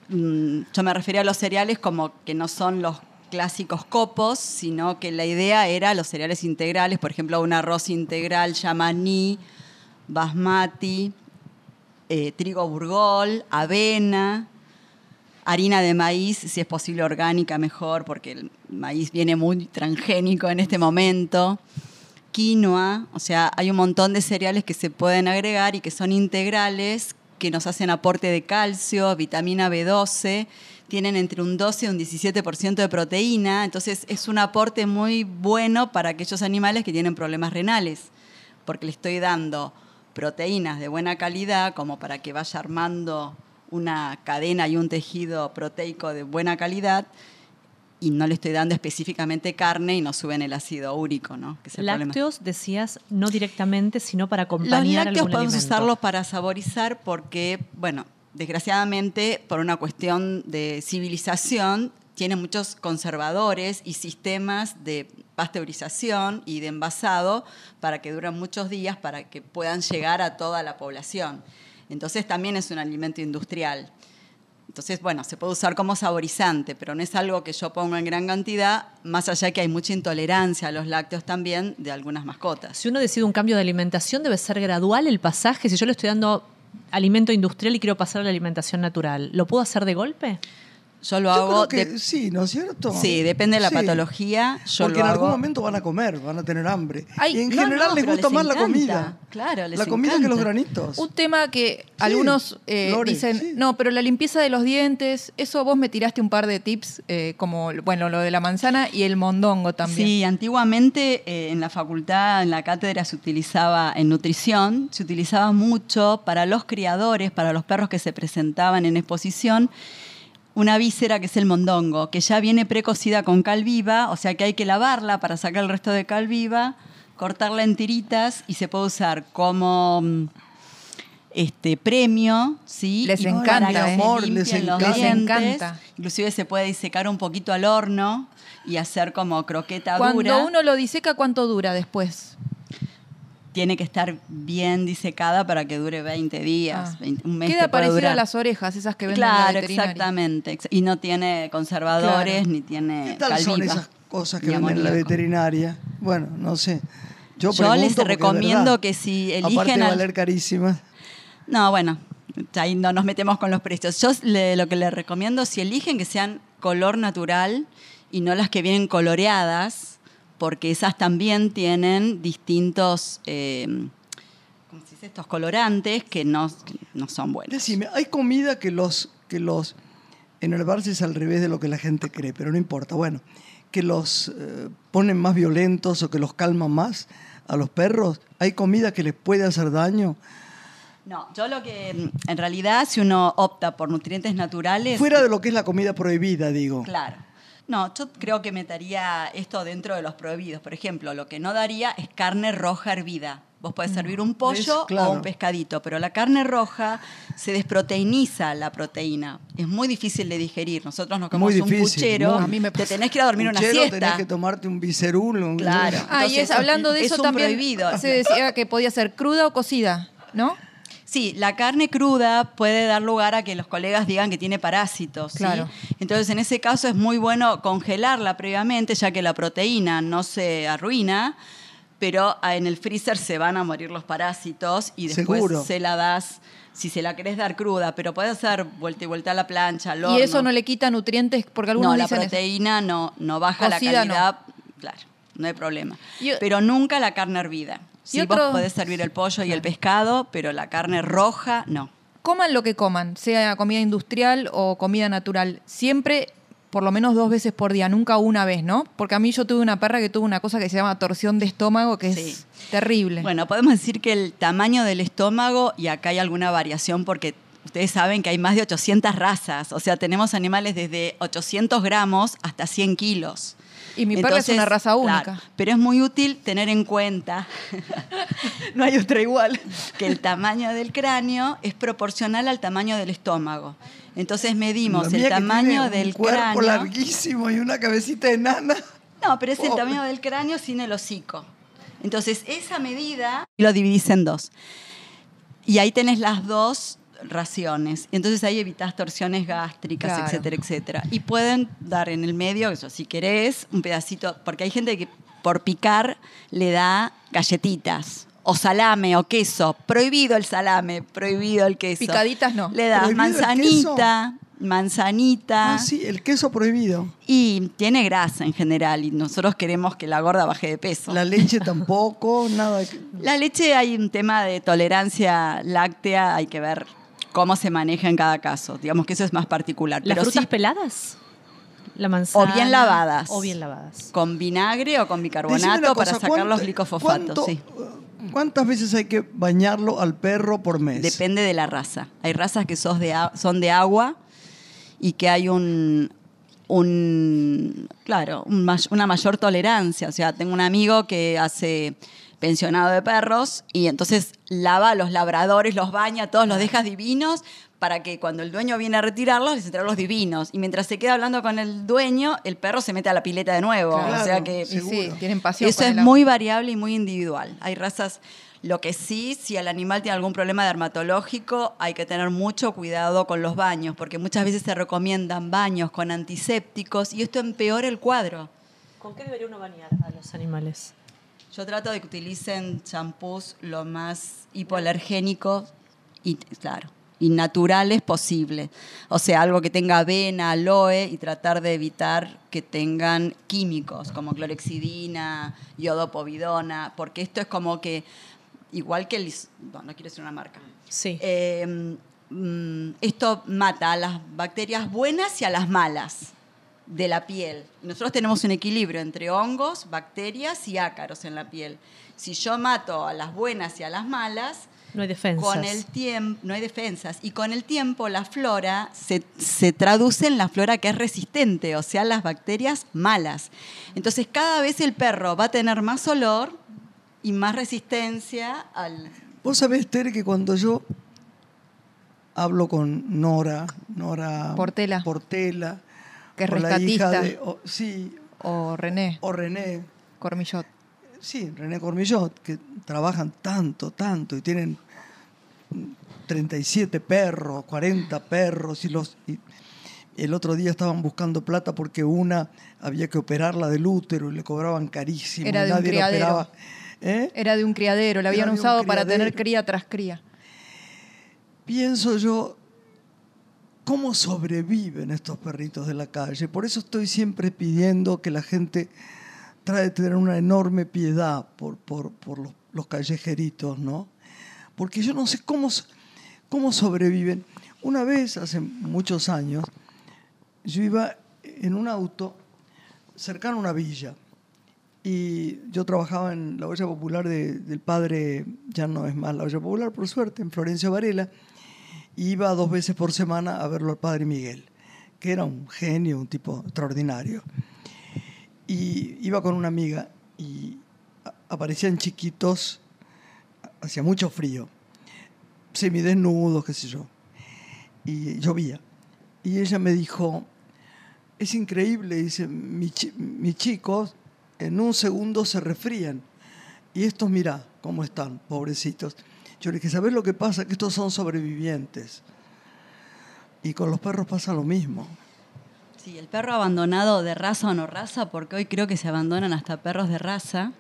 Speaker 3: mm, mm, yo me refería a los cereales como que no son los clásicos copos, sino que la idea era los cereales integrales, por ejemplo, un arroz integral yamaní, basmati, eh, trigo burgol, avena, harina de maíz, si es posible orgánica mejor, porque el maíz viene muy transgénico en este momento. Quinoa, o sea, hay un montón de cereales que se pueden agregar y que son integrales, que nos hacen aporte de calcio, vitamina B12, tienen entre un 12 y un 17% de proteína, entonces es un aporte muy bueno para aquellos animales que tienen problemas renales, porque le estoy dando proteínas de buena calidad como para que vaya armando una cadena y un tejido proteico de buena calidad y no le estoy dando específicamente carne y no suben el ácido úrico, ¿no? Que es el problema.
Speaker 2: Lácteos, decías, no directamente, sino para
Speaker 3: Los
Speaker 2: acompañar
Speaker 3: lácteos
Speaker 2: algún
Speaker 3: podemos
Speaker 2: alimento.
Speaker 3: usarlos para saborizar porque, bueno, desgraciadamente, por una cuestión de civilización, tiene muchos conservadores y sistemas de pasteurización y de envasado para que duren muchos días, para que puedan llegar a toda la población. Entonces también es un alimento industrial. Entonces, bueno, se puede usar como saborizante, pero no es algo que yo ponga en gran cantidad, más allá que hay mucha intolerancia a los lácteos también de algunas mascotas.
Speaker 2: Si uno decide un cambio de alimentación, debe ser gradual el pasaje. Si yo le estoy dando alimento industrial y quiero pasar a la alimentación natural, ¿lo puedo hacer de golpe?
Speaker 3: Yo lo
Speaker 1: Yo
Speaker 3: hago
Speaker 1: creo que
Speaker 3: de-
Speaker 1: sí, ¿no es cierto?
Speaker 3: Sí, depende de la
Speaker 1: Sí.
Speaker 3: patología. Yo
Speaker 1: Porque
Speaker 3: lo
Speaker 1: en algún
Speaker 3: hago-
Speaker 1: momento van a comer, van a tener hambre.
Speaker 4: Ay,
Speaker 1: y en
Speaker 3: no,
Speaker 1: general
Speaker 3: no,
Speaker 1: les gusta
Speaker 3: les
Speaker 1: más la comida.
Speaker 3: Claro, les
Speaker 1: La comida que los granitos.
Speaker 4: Un tema que
Speaker 1: Sí,
Speaker 4: algunos eh,
Speaker 1: Lore,
Speaker 4: dicen,
Speaker 1: sí.
Speaker 4: no, pero la limpieza de los dientes, eso vos me tiraste un par de tips, eh, como, bueno, lo de la manzana y el mondongo también.
Speaker 3: Sí, antiguamente eh, en la facultad, en la cátedra se utilizaba en nutrición, se utilizaba mucho para los criadores, para los perros que se presentaban en exposición, una víscera que es el mondongo, que ya viene precocida con cal viva, o sea que hay que lavarla para sacar el resto de cal viva, cortarla en tiritas y se puede usar como mm, este premio, ¿sí?
Speaker 4: Les
Speaker 3: Y
Speaker 4: encanta, ¿eh?
Speaker 3: se
Speaker 1: Amor,
Speaker 3: limpien
Speaker 1: les
Speaker 3: los
Speaker 1: encanta.
Speaker 4: Les
Speaker 3: dientes.
Speaker 4: encanta.
Speaker 3: Inclusive se puede disecar un poquito al horno y hacer como croqueta
Speaker 4: Cuando
Speaker 3: dura.
Speaker 4: uno lo diseca, ¿cuánto dura después?
Speaker 3: Tiene que estar bien disecada para que dure 20 días,
Speaker 4: Ah.
Speaker 3: 20 un mes.
Speaker 4: Queda parecida
Speaker 3: durar.
Speaker 4: a las orejas, esas que venden en la
Speaker 3: Claro,
Speaker 4: veterinaria.
Speaker 3: exactamente. ex- Y no tiene conservadores,
Speaker 4: Claro.
Speaker 3: ni tiene
Speaker 1: ¿Qué tal son esas cosas que venden en la veterinaria? Bueno, no sé. Yo,
Speaker 3: Yo les recomiendo
Speaker 1: verdad.
Speaker 3: que si
Speaker 1: Aparte
Speaker 3: eligen
Speaker 1: de
Speaker 3: al-
Speaker 1: valer carísimas.
Speaker 3: No, bueno, ahí no nos metemos con los precios. Yo le- lo que les recomiendo, si eligen que sean color natural y no las que vienen coloreadas, porque esas también tienen distintos, eh, ¿cómo se dice? Estos colorantes que no, que no son buenos.
Speaker 1: Decime, hay comida que los, que los, en el Barça es al revés de lo que la gente cree, pero no importa. Bueno, que los eh, ponen más violentos o que los calman más a los perros. Hay comida que les puede hacer daño.
Speaker 3: No, yo lo que, en realidad, si uno opta por nutrientes naturales...
Speaker 1: Fuera de lo que es la comida prohibida, digo.
Speaker 3: Claro. No, yo creo que metería esto dentro de los prohibidos. Por ejemplo, lo que no daría es carne roja hervida. Vos podés servir un pollo
Speaker 1: Claro.
Speaker 3: o un pescadito, pero la carne roja se desproteiniza la proteína. Es muy difícil de digerir. Nosotros nos
Speaker 1: Muy
Speaker 3: comemos un puchero,
Speaker 1: muy.
Speaker 4: A mí me
Speaker 3: te tenés que ir a dormir una
Speaker 1: Puchero,
Speaker 3: siesta.
Speaker 1: tenés que tomarte un bicerul. un-
Speaker 3: Claro.
Speaker 4: Ah, y es, hablando de
Speaker 3: es
Speaker 4: eso
Speaker 3: un
Speaker 4: también
Speaker 3: prohibido.
Speaker 4: se decía que podía ser cruda o cocida, ¿no?
Speaker 3: Sí, la carne cruda puede dar lugar a que los colegas digan que tiene parásitos. ¿sí?
Speaker 4: Claro.
Speaker 3: Entonces, en ese caso es muy bueno congelarla previamente, ya que la proteína no se arruina, pero en el freezer se van a morir los parásitos y después
Speaker 1: Seguro.
Speaker 3: se la das, si se la querés dar cruda, pero puede hacer vuelta y vuelta a la plancha, al horno.
Speaker 4: Y eso no le quita nutrientes, porque algunos
Speaker 3: No, la
Speaker 4: eso.
Speaker 3: proteína no, no baja
Speaker 4: Cocida,
Speaker 3: la calidad. Claro, no hay problema. Pero nunca la carne hervida.
Speaker 4: Y
Speaker 3: Sí,
Speaker 4: otro-
Speaker 3: vos podés servir el pollo y el pescado, pero la carne roja no.
Speaker 4: Coman lo que coman, sea comida industrial o comida natural, siempre por lo menos dos veces por día, nunca una vez, ¿no? Porque a mí yo tuve una perra que tuvo una cosa que se llama torsión de estómago, que
Speaker 3: Sí.
Speaker 4: es terrible.
Speaker 3: Bueno, podemos decir que el tamaño del estómago, y acá hay alguna variación porque ustedes saben que hay más de 800 razas, o sea, tenemos animales desde 800 gramos hasta 100 kilos.
Speaker 4: Y mi perra es una raza única.
Speaker 3: pero es muy útil tener en cuenta, no hay otra igual, que el tamaño del cráneo es proporcional al tamaño del estómago. Entonces medimos el tamaño
Speaker 1: tiene un
Speaker 3: del
Speaker 1: cuerpo
Speaker 3: cráneo.
Speaker 1: larguísimo y una cabecita enana.
Speaker 3: No, pero es el tamaño del cráneo sin el hocico. Entonces, esa medida lo dividís en dos. Y ahí tenés las dos raciones. Entonces ahí evitas torsiones gástricas,
Speaker 4: Claro.
Speaker 3: etcétera, etcétera. Y pueden dar en el medio, eso si querés, un pedacito, porque hay gente que por picar le da galletitas. O salame o queso. Prohibido el salame, prohibido el queso.
Speaker 4: Picaditas no.
Speaker 3: Le das
Speaker 1: ¿Prohibido el
Speaker 3: manzanita, manzanita.
Speaker 1: Ah, sí, el queso prohibido.
Speaker 3: Y tiene grasa en general y nosotros queremos que la gorda baje de peso.
Speaker 1: La leche tampoco, nada. que-
Speaker 3: La leche hay un tema de tolerancia láctea, hay que ver cómo se maneja en cada caso. Digamos que eso es más particular.
Speaker 2: ¿Las
Speaker 3: Pero
Speaker 2: frutas
Speaker 3: sí,
Speaker 2: peladas? La manzana.
Speaker 3: O bien lavadas.
Speaker 2: O bien lavadas.
Speaker 3: con vinagre o con bicarbonato para sacar los
Speaker 1: ¿cuánto-
Speaker 3: glicofosfatos. sí.
Speaker 1: ¿Cuántas veces hay que bañarlo al perro por mes?
Speaker 3: Depende de la raza. Hay razas que sos de a- son de agua y que hay un, un claro, un una mayor tolerancia. O sea, tengo un amigo que hace pensionado de perros y entonces lava a los labradores, los baña, todos los dejas divinos para que cuando el dueño viene a retirarlos, les entrega los divinos. Y mientras se queda hablando con el dueño, el perro se mete a la pileta de nuevo.
Speaker 1: Claro,
Speaker 3: o sea que
Speaker 4: sí, tienen pasión.
Speaker 3: eso
Speaker 4: con
Speaker 3: es
Speaker 4: el
Speaker 3: muy variable y muy individual. Hay razas, lo que sí, si el animal tiene algún problema dermatológico, hay que tener mucho cuidado con los baños, porque muchas veces se recomiendan baños con antisépticos y esto empeora el cuadro.
Speaker 2: ¿Con qué debería uno bañar a los animales?
Speaker 3: Yo trato de que utilicen champús lo más hipoalergénicos y, claro, y naturales posible. O sea, algo que tenga avena, aloe y tratar de evitar que tengan químicos como clorexidina, iodopovidona, porque esto es como que, igual que el... No, no quiero decir una marca.
Speaker 2: Sí.
Speaker 3: Eh, mm, esto mata a las bacterias buenas y a las malas de la piel. Nosotros tenemos un equilibrio entre hongos, bacterias y ácaros en la piel. Si yo mato a las buenas y a las malas,
Speaker 2: no hay defensas.
Speaker 3: con el tiempo, no hay defensas, y con el tiempo la flora se, se traduce en la flora que es resistente, o sea, las bacterias malas. Entonces cada vez el perro va a tener más olor y más resistencia al...
Speaker 1: Vos sabés, Tere, que cuando yo hablo con Nora, Nora
Speaker 4: Portela.
Speaker 1: Portela,
Speaker 4: Que es rescatista.
Speaker 1: de- o- sí,
Speaker 4: O René,
Speaker 1: o René,
Speaker 4: Cormillot.
Speaker 1: sí, René Cormillot, que trabajan tanto, tanto y tienen 37 perros, 40 perros y los y el otro día estaban buscando plata porque una había que operarla del útero y le cobraban carísimo.
Speaker 4: Era de un
Speaker 1: nadie la
Speaker 4: criadero.
Speaker 1: operaba. ¿Eh?
Speaker 4: Era de un criadero, la habían
Speaker 1: un
Speaker 4: usado para tener cría tras cría.
Speaker 1: Pienso yo, ¿cómo sobreviven estos perritos de la calle? Por eso estoy siempre pidiendo que la gente trate de tener una enorme piedad por, por, por los, los callejeritos, ¿no? Porque yo no sé cómo, cómo sobreviven. Una vez, hace muchos años, yo iba en un auto cercano a una villa y yo trabajaba en la olla popular de- del padre, ya no es más la olla popular, por suerte, en Florencio Varela, iba dos veces por semana a verlo al padre Miguel, que era un genio, un tipo extraordinario. Y iba con una amiga y aparecían chiquitos, hacía mucho frío, semidesnudos, qué sé yo, y llovía. Y ella me dijo, es increíble, dice, "mi chi- mis chicos en un segundo se resfrían. Y estos, mirá cómo están, pobrecitos. Yo le dije, ¿sabes lo que pasa? Que estos son sobrevivientes. Y con los perros pasa lo mismo.
Speaker 3: Sí, el perro abandonado de raza o no raza, porque hoy creo que se abandonan hasta perros de raza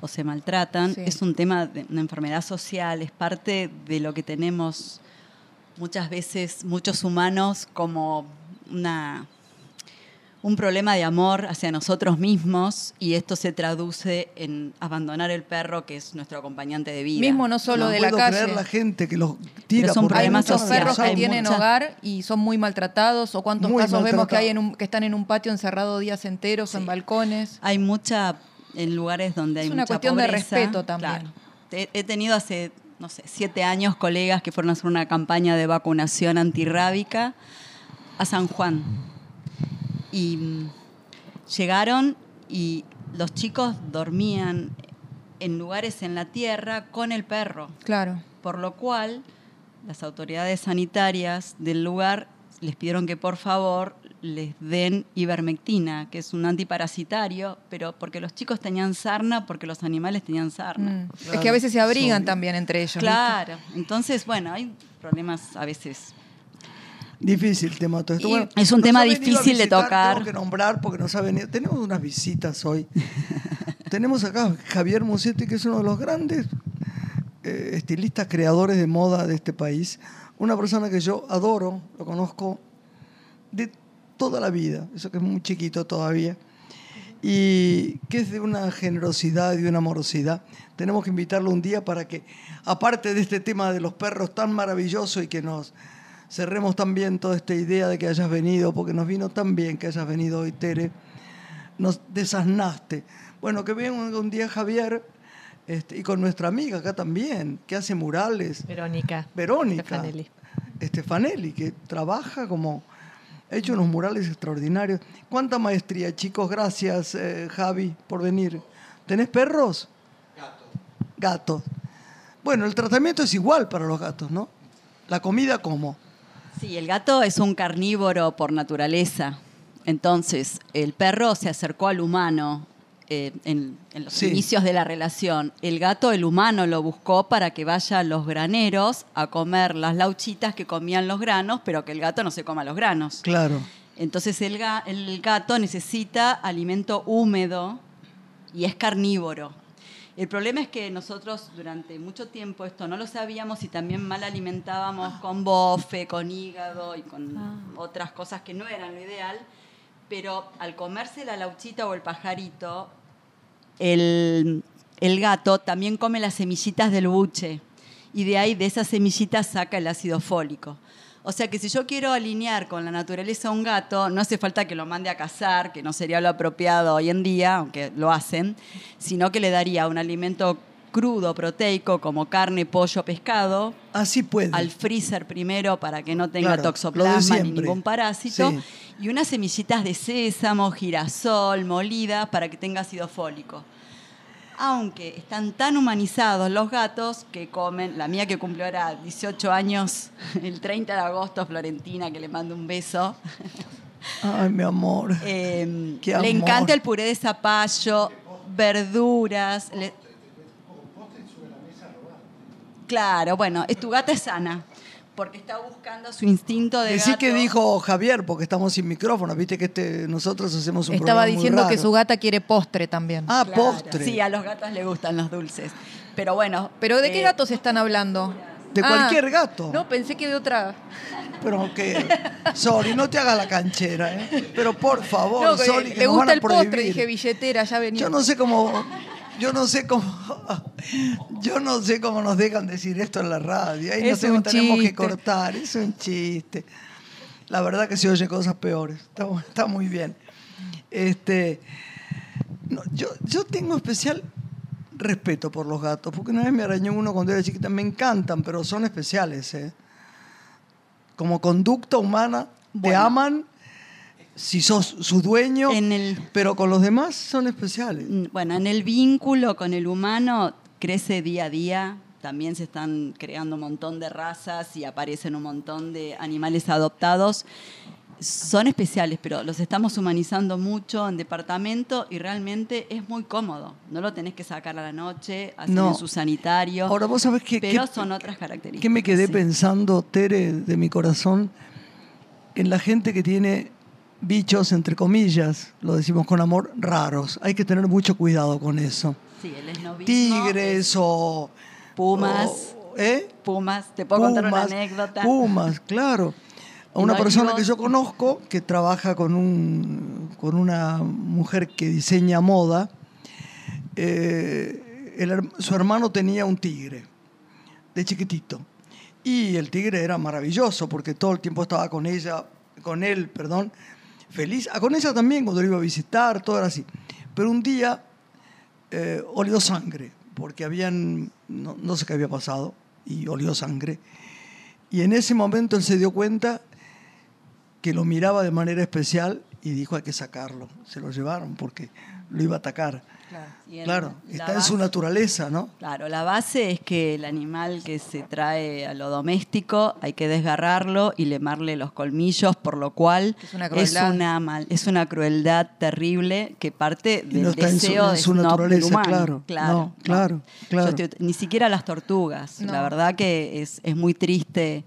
Speaker 3: o se maltratan,
Speaker 4: Sí.
Speaker 3: es un tema de una enfermedad social, es parte de lo que tenemos muchas veces muchos humanos como una un problema de amor hacia nosotros mismos y esto se traduce en abandonar el perro que es nuestro acompañante de vida.
Speaker 4: Mismo no solo
Speaker 1: no
Speaker 4: de la
Speaker 1: puedo creer
Speaker 4: calle.
Speaker 1: la gente que los tira
Speaker 3: son
Speaker 1: por
Speaker 4: Hay
Speaker 3: problemas
Speaker 4: muchos perros que
Speaker 3: hay
Speaker 4: tienen
Speaker 3: mucha-
Speaker 4: hogar y son muy maltratados o cuántos
Speaker 1: Muy
Speaker 4: casos vemos que hay en
Speaker 1: maltratados.
Speaker 4: un, que están en un patio encerrado días enteros en balcones.
Speaker 3: Hay mucha, en lugares donde hay
Speaker 4: Es una
Speaker 3: mucha
Speaker 4: cuestión de respeto también.
Speaker 3: claro. He, he tenido hace, no sé, siete años colegas que fueron a hacer una campaña de vacunación antirrábica a San Juan. Y mm, llegaron y los chicos dormían en lugares en la tierra con el perro
Speaker 4: Claro.
Speaker 3: por lo cual las autoridades sanitarias del lugar les pidieron que por favor les den ivermectina, que es un antiparasitario, pero porque los chicos tenían sarna, porque los animales tenían sarna.
Speaker 4: Mm. Es que a veces se abrigan
Speaker 1: son-
Speaker 4: también entre ellos. ¿viste?
Speaker 3: Claro, entonces, bueno, hay problemas a veces.
Speaker 1: Difícil tema todo esto. Bueno,
Speaker 3: es un tema difícil de
Speaker 1: visitar,
Speaker 3: tocar.
Speaker 1: Tengo que nombrar porque nos ha venido. Tenemos unas visitas hoy. Tenemos acá a Javier Musetti, que es uno de los grandes eh, estilistas creadores de moda de este país. Una persona que yo adoro, lo conozco de toda la vida, eso que es muy chiquito todavía, y que es de una generosidad y de una amorosidad. Tenemos que invitarlo un día para que, aparte de este tema de los perros tan maravilloso y que nos cerremos también toda esta idea de que hayas venido, porque nos vino tan bien que hayas venido hoy, Tere, nos desasnaste. Bueno, que venga un día Javier este, y con nuestra amiga acá también, que hace murales.
Speaker 2: Verónica.
Speaker 1: Verónica
Speaker 2: Stefanelli.
Speaker 1: Stefanelli, que trabaja como. Ha hecho unos murales extraordinarios. ¿Cuánta maestría, chicos? Gracias, eh, Javi, por venir. ¿Tenés perros? Gatos. Gatos. Bueno, el tratamiento es igual para los gatos, ¿no? La comida, ¿cómo?
Speaker 3: Sí, el gato es un carnívoro por naturaleza. Entonces, el perro se acercó al humano eh, en, en los
Speaker 1: Sí.
Speaker 3: inicios de la relación. El gato, el humano, lo buscó para que vaya a los graneros a comer las lauchitas que comían los granos, pero que el gato no se coma los granos.
Speaker 1: Claro.
Speaker 3: Entonces, el, ga- el gato necesita alimento húmedo y es carnívoro. El problema es que nosotros durante mucho tiempo esto no lo sabíamos y también mal alimentábamos con bofe, con hígado y con otras cosas que no eran lo ideal, pero al comerse la lauchita o el pajarito, el, el gato también come las semillitas del buche y de ahí de esas semillitas saca el ácido fólico. O sea que si yo quiero alinear con la naturaleza a un gato, no hace falta que lo mande a cazar, que no sería lo apropiado hoy en día, aunque lo hacen, sino que le daría un alimento crudo, proteico, como carne, pollo, pescado,
Speaker 1: Así puede.
Speaker 3: al freezer primero para que no tenga
Speaker 1: Claro,
Speaker 3: toxoplasma ni ningún parásito,
Speaker 1: Sí.
Speaker 3: y unas semillitas de sésamo, girasol, molida, para que tenga ácido fólico. Aunque están tan humanizados los gatos que comen, la mía que cumplió ahora 18 años, el 30 de agosto, Florentina, que le mando un beso,
Speaker 1: Ay, mi amor.
Speaker 3: eh,
Speaker 1: Qué
Speaker 3: le
Speaker 1: amor.
Speaker 3: encanta el puré de zapallo. verduras. le- Claro, bueno, es tu gata es sana, porque está buscando su instinto de
Speaker 1: Decí
Speaker 3: gato.
Speaker 1: que dijo Javier, porque estamos sin micrófono. Viste que este, nosotros hacemos un
Speaker 4: Estaba
Speaker 1: programa muy
Speaker 4: diciendo que
Speaker 1: raro.
Speaker 4: su gata quiere postre también.
Speaker 1: Ah,
Speaker 3: Claro,
Speaker 1: postre.
Speaker 3: Sí, a los gatos les gustan los dulces. Pero bueno.
Speaker 4: ¿Pero de qué
Speaker 3: eh,
Speaker 4: gatos están hablando?
Speaker 1: De
Speaker 4: Ah,
Speaker 1: cualquier gato.
Speaker 4: No, pensé que de otra.
Speaker 1: Pero que. Sorry, no te hagas la canchera, ¿eh? Pero por favor,
Speaker 4: No, que
Speaker 1: Sorry, que
Speaker 4: le
Speaker 1: nos van
Speaker 4: gusta
Speaker 1: a
Speaker 4: el postre,
Speaker 1: prohibir.
Speaker 4: dije billetera, ya venía.
Speaker 1: Yo no sé cómo. Yo no sé cómo. Yo no sé cómo nos dejan decir esto en la radio. Ahí
Speaker 4: Es
Speaker 1: nos
Speaker 4: un
Speaker 1: tenemos que cortar. Es un chiste. La verdad que se oye cosas peores. Está, muy bien. Este, no, yo, yo tengo especial respeto por los gatos, porque una vez me arañó uno cuando era chiquita. Me encantan, pero son especiales. ¿eh? Como conducta humana, te aman si sos su dueño,
Speaker 3: En el-
Speaker 1: pero con los demás son especiales.
Speaker 3: Bueno, en el vínculo con el humano crece día a día. También se están creando un montón de razas y aparecen un montón de animales adoptados. Son especiales, pero los estamos humanizando mucho en departamento y realmente es muy cómodo. No lo tenés que sacar a la noche, hacer
Speaker 1: No.
Speaker 3: su sanitario.
Speaker 1: Ahora vos sabés que,
Speaker 3: pero
Speaker 1: que-
Speaker 3: son otras características.
Speaker 1: que me quedé
Speaker 3: sí.
Speaker 1: pensando, Tere, de mi corazón, en la gente que tiene bichos, entre comillas, lo decimos con amor, raros. Hay que tener mucho cuidado con eso.
Speaker 3: Sí, el esnovismo
Speaker 1: Tigres
Speaker 3: es
Speaker 1: o...
Speaker 3: Pumas.
Speaker 1: o- ¿Eh?
Speaker 3: Pumas. Te puedo contar una anécdota.
Speaker 1: Pumas, claro. A una
Speaker 3: no
Speaker 1: persona que yo conozco que trabaja con, un, con una mujer que diseña moda, eh, el su hermano tenía un tigre de chiquitito. Y el tigre era maravilloso porque todo el tiempo estaba con ella, con él, perdón, feliz. Ah, con también cuando lo iba a visitar, todo era así. Pero un día eh, olió sangre, porque habían, no, no sé qué había pasado, y olió sangre. Y en ese momento él se dio cuenta que lo miraba de manera especial y dijo hay que sacarlo. Se lo llevaron porque lo iba a atacar.
Speaker 3: Y en
Speaker 1: Claro,
Speaker 3: la
Speaker 1: está en su naturaleza, ¿no?
Speaker 3: Claro, la base es que el animal que se trae a lo doméstico hay que desgarrarlo y lemarle los colmillos, por lo cual
Speaker 4: Es una
Speaker 3: es
Speaker 4: crueldad.
Speaker 3: una, mal- es una crueldad terrible que parte del
Speaker 1: no está en su-
Speaker 3: deseo
Speaker 1: en
Speaker 3: de
Speaker 1: su
Speaker 3: del
Speaker 1: naturaleza,
Speaker 3: humano.
Speaker 1: claro. No, claro,
Speaker 3: Yo
Speaker 1: claro.
Speaker 3: estoy- ni siquiera las tortugas.
Speaker 4: No.
Speaker 3: La verdad que es, es muy triste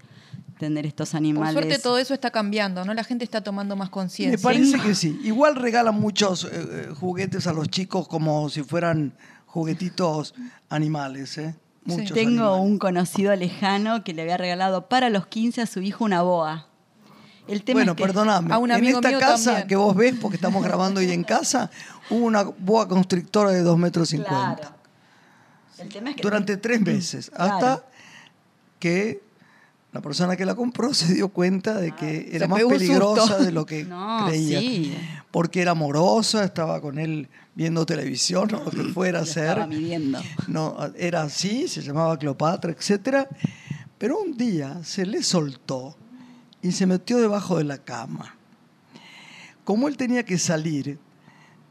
Speaker 3: tener estos
Speaker 4: Por
Speaker 3: animales.
Speaker 4: suerte todo eso está cambiando, ¿no? La gente está tomando más
Speaker 1: Me
Speaker 4: conciencia.
Speaker 1: parece que sí. Igual regalan muchos eh, eh, juguetes a los chicos como si fueran juguetitos animales, ¿eh? Muchos
Speaker 3: Tengo
Speaker 1: animales.
Speaker 3: un conocido lejano que le había regalado para los 15 a su hijo una boa. El tema
Speaker 1: Bueno,
Speaker 3: es que
Speaker 1: perdóname.
Speaker 4: a un
Speaker 1: en esta
Speaker 4: mío
Speaker 1: casa
Speaker 4: también.
Speaker 1: que vos ves, porque estamos grabando hoy en casa, hubo una boa constrictora de 2 metros 50.
Speaker 3: Claro. El tema es que
Speaker 1: durante tres meses, hasta
Speaker 3: Claro.
Speaker 1: que la persona que la compró se dio cuenta de que era
Speaker 4: Se
Speaker 1: más peligrosa de lo que
Speaker 3: No,
Speaker 1: creía.
Speaker 3: sí.
Speaker 1: Porque era amorosa, estaba con él viendo televisión o lo que fuera a ser.
Speaker 3: estaba midiendo.
Speaker 1: No, era así, se llamaba Cleopatra, etc. Pero un día se le soltó y se metió debajo de la cama. Como él tenía que salir,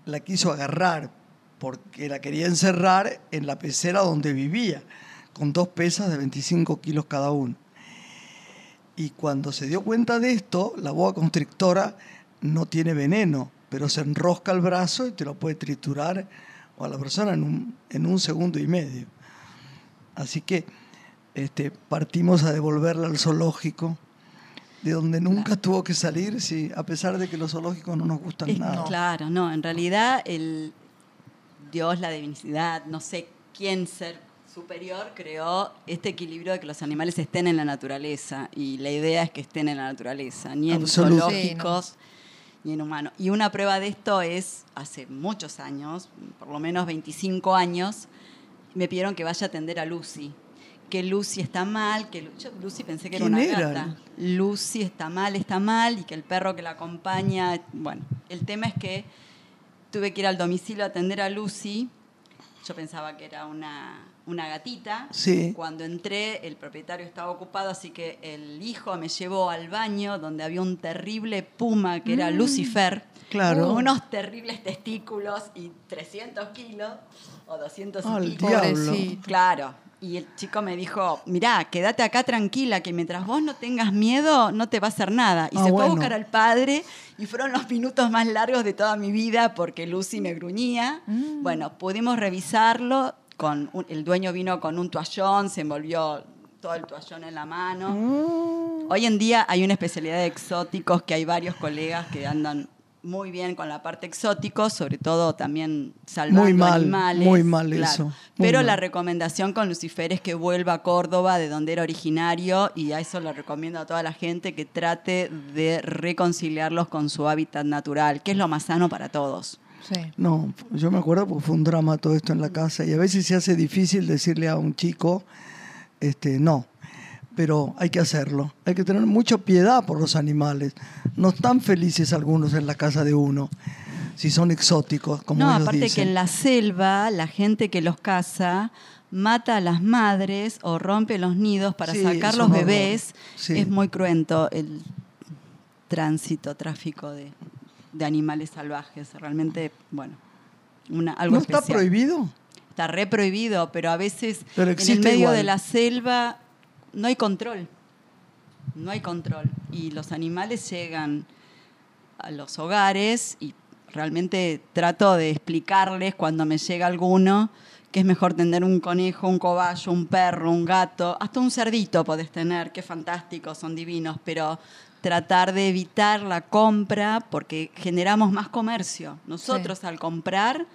Speaker 1: la quiso agarrar porque la quería encerrar en la pecera donde vivía, con dos pesas de 25 kilos cada uno. Y cuando se dio cuenta de esto, la boa constrictora no tiene veneno, pero se enrosca el brazo y te lo puede triturar o a la persona en un, en un segundo y medio. Así que este, partimos a devolverla al zoológico, de donde nunca tuvo que salir, sí, a pesar de que los zoológicos no nos gustan
Speaker 3: Es-
Speaker 1: nada.
Speaker 3: Claro, no, en realidad el Dios, la divinidad, no sé quién ser superior creó este equilibrio de que los animales estén en la naturaleza y la idea es que estén en la naturaleza, ni en zoológicos ni en humanos. Y una prueba de esto es hace muchos años, por lo menos 25 años, me pidieron que vaya a atender a Lucy. Que Lucy está mal, que Lu- yo Lucy pensé que era
Speaker 1: ¿Quién
Speaker 3: una
Speaker 1: era?
Speaker 3: gata. Lucy está mal, está mal, y que el perro que la acompaña. Bueno, el tema es que tuve que ir al domicilio a atender a Lucy. Yo pensaba que era una, una gatita.
Speaker 1: Sí.
Speaker 3: Cuando entré, el propietario estaba ocupado, así que el hijo me llevó al baño donde había un terrible puma que era Lucifer.
Speaker 1: Claro.
Speaker 3: Con unos terribles testículos y 300 kilos o 200
Speaker 1: Ah,
Speaker 3: y
Speaker 1: el
Speaker 3: pico.
Speaker 1: diablo.
Speaker 4: Pobrecito.
Speaker 3: Claro. Y el chico me dijo, mirá, quédate acá tranquila, que mientras vos no tengas miedo, no te va a hacer nada. Y
Speaker 1: Ah,
Speaker 3: se fue
Speaker 1: bueno.
Speaker 3: a buscar al padre y fueron los minutos más largos de toda mi vida porque Lucy me gruñía.
Speaker 1: Mm.
Speaker 3: Bueno, pudimos revisarlo, con un- el dueño vino con un toallón, se envolvió todo el toallón en la mano.
Speaker 1: Mm.
Speaker 3: Hoy en día hay una especialidad de exóticos que hay varios colegas que andan muy bien con la parte exótico, sobre todo también salvando
Speaker 1: Muy mal,
Speaker 3: animales.
Speaker 1: muy mal
Speaker 3: claro.
Speaker 1: eso, muy
Speaker 3: Pero
Speaker 1: mal.
Speaker 3: la recomendación con Lucifer es que vuelva a Córdoba, de donde era originario, y a eso le recomiendo a toda la gente que trate de reconciliarlos con su hábitat natural, que es lo más sano para todos.
Speaker 4: Sí.
Speaker 1: No, yo me acuerdo porque fue un drama todo esto en la casa y a veces se hace difícil decirle a un chico, este, no, pero hay que hacerlo. Hay que tener mucha piedad por los animales. No están felices algunos en la casa de uno, si son exóticos, como
Speaker 3: no,
Speaker 1: ellos
Speaker 3: aparte que en la selva, la gente que los caza mata a las madres o rompe los nidos para
Speaker 1: Sí,
Speaker 3: sacar los bebés.
Speaker 1: Sí.
Speaker 3: Es muy cruento el tránsito, tráfico de, de animales salvajes. Realmente, bueno, una, algo
Speaker 1: ¿No está
Speaker 3: especial.
Speaker 1: prohibido?
Speaker 3: Está re prohibido, pero a veces
Speaker 1: Pero
Speaker 3: en el medio
Speaker 1: igual.
Speaker 3: de la selva no hay control. No hay control. Y los animales llegan a los hogares y realmente trato de explicarles cuando me llega alguno que es mejor tener un conejo, un cobayo, un perro, un gato, hasta un cerdito podés tener, qué fantástico, son divinos, pero tratar de evitar la compra porque generamos más comercio. Nosotros al comprar,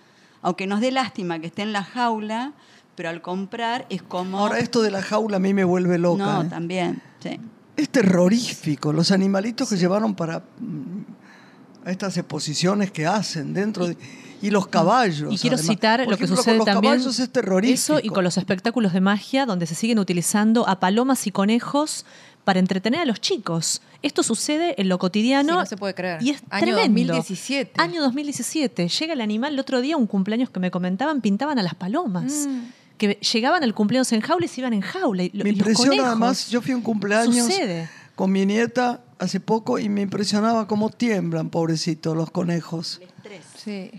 Speaker 3: aunque nos dé lástima que esté en la jaula, pero al comprar es como...
Speaker 1: Ahora, esto de la jaula a mí me vuelve loca.
Speaker 3: no,
Speaker 1: ¿eh?
Speaker 3: también, sí.
Speaker 1: Es terrorífico. Los animalitos que llevaron para mm, estas exposiciones que hacen dentro de. Y los caballos.
Speaker 2: Y quiero
Speaker 1: además.
Speaker 2: citar
Speaker 1: Por
Speaker 2: lo que sucede
Speaker 1: con los
Speaker 2: también.
Speaker 1: caballos es terrorífico.
Speaker 2: Eso y con los espectáculos de magia, donde se siguen utilizando a palomas y conejos para entretener a los chicos. Esto sucede en lo cotidiano.
Speaker 4: Sí, no se puede creer.
Speaker 2: Y es
Speaker 4: Año
Speaker 2: tremendo.
Speaker 4: 2017.
Speaker 2: Año 2017. Llega el animal. El otro día, un cumpleaños que me comentaban, pintaban a las palomas.
Speaker 4: Mm.
Speaker 2: Que llegaban al cumpleaños en jaula y se iban en jaula. Y,
Speaker 1: Me impresiona
Speaker 2: conejos.
Speaker 1: además, yo fui a un cumpleaños
Speaker 2: Sucede.
Speaker 1: con mi nieta hace poco y me impresionaba cómo tiemblan, pobrecitos, los conejos.
Speaker 3: El estrés.
Speaker 4: Sí.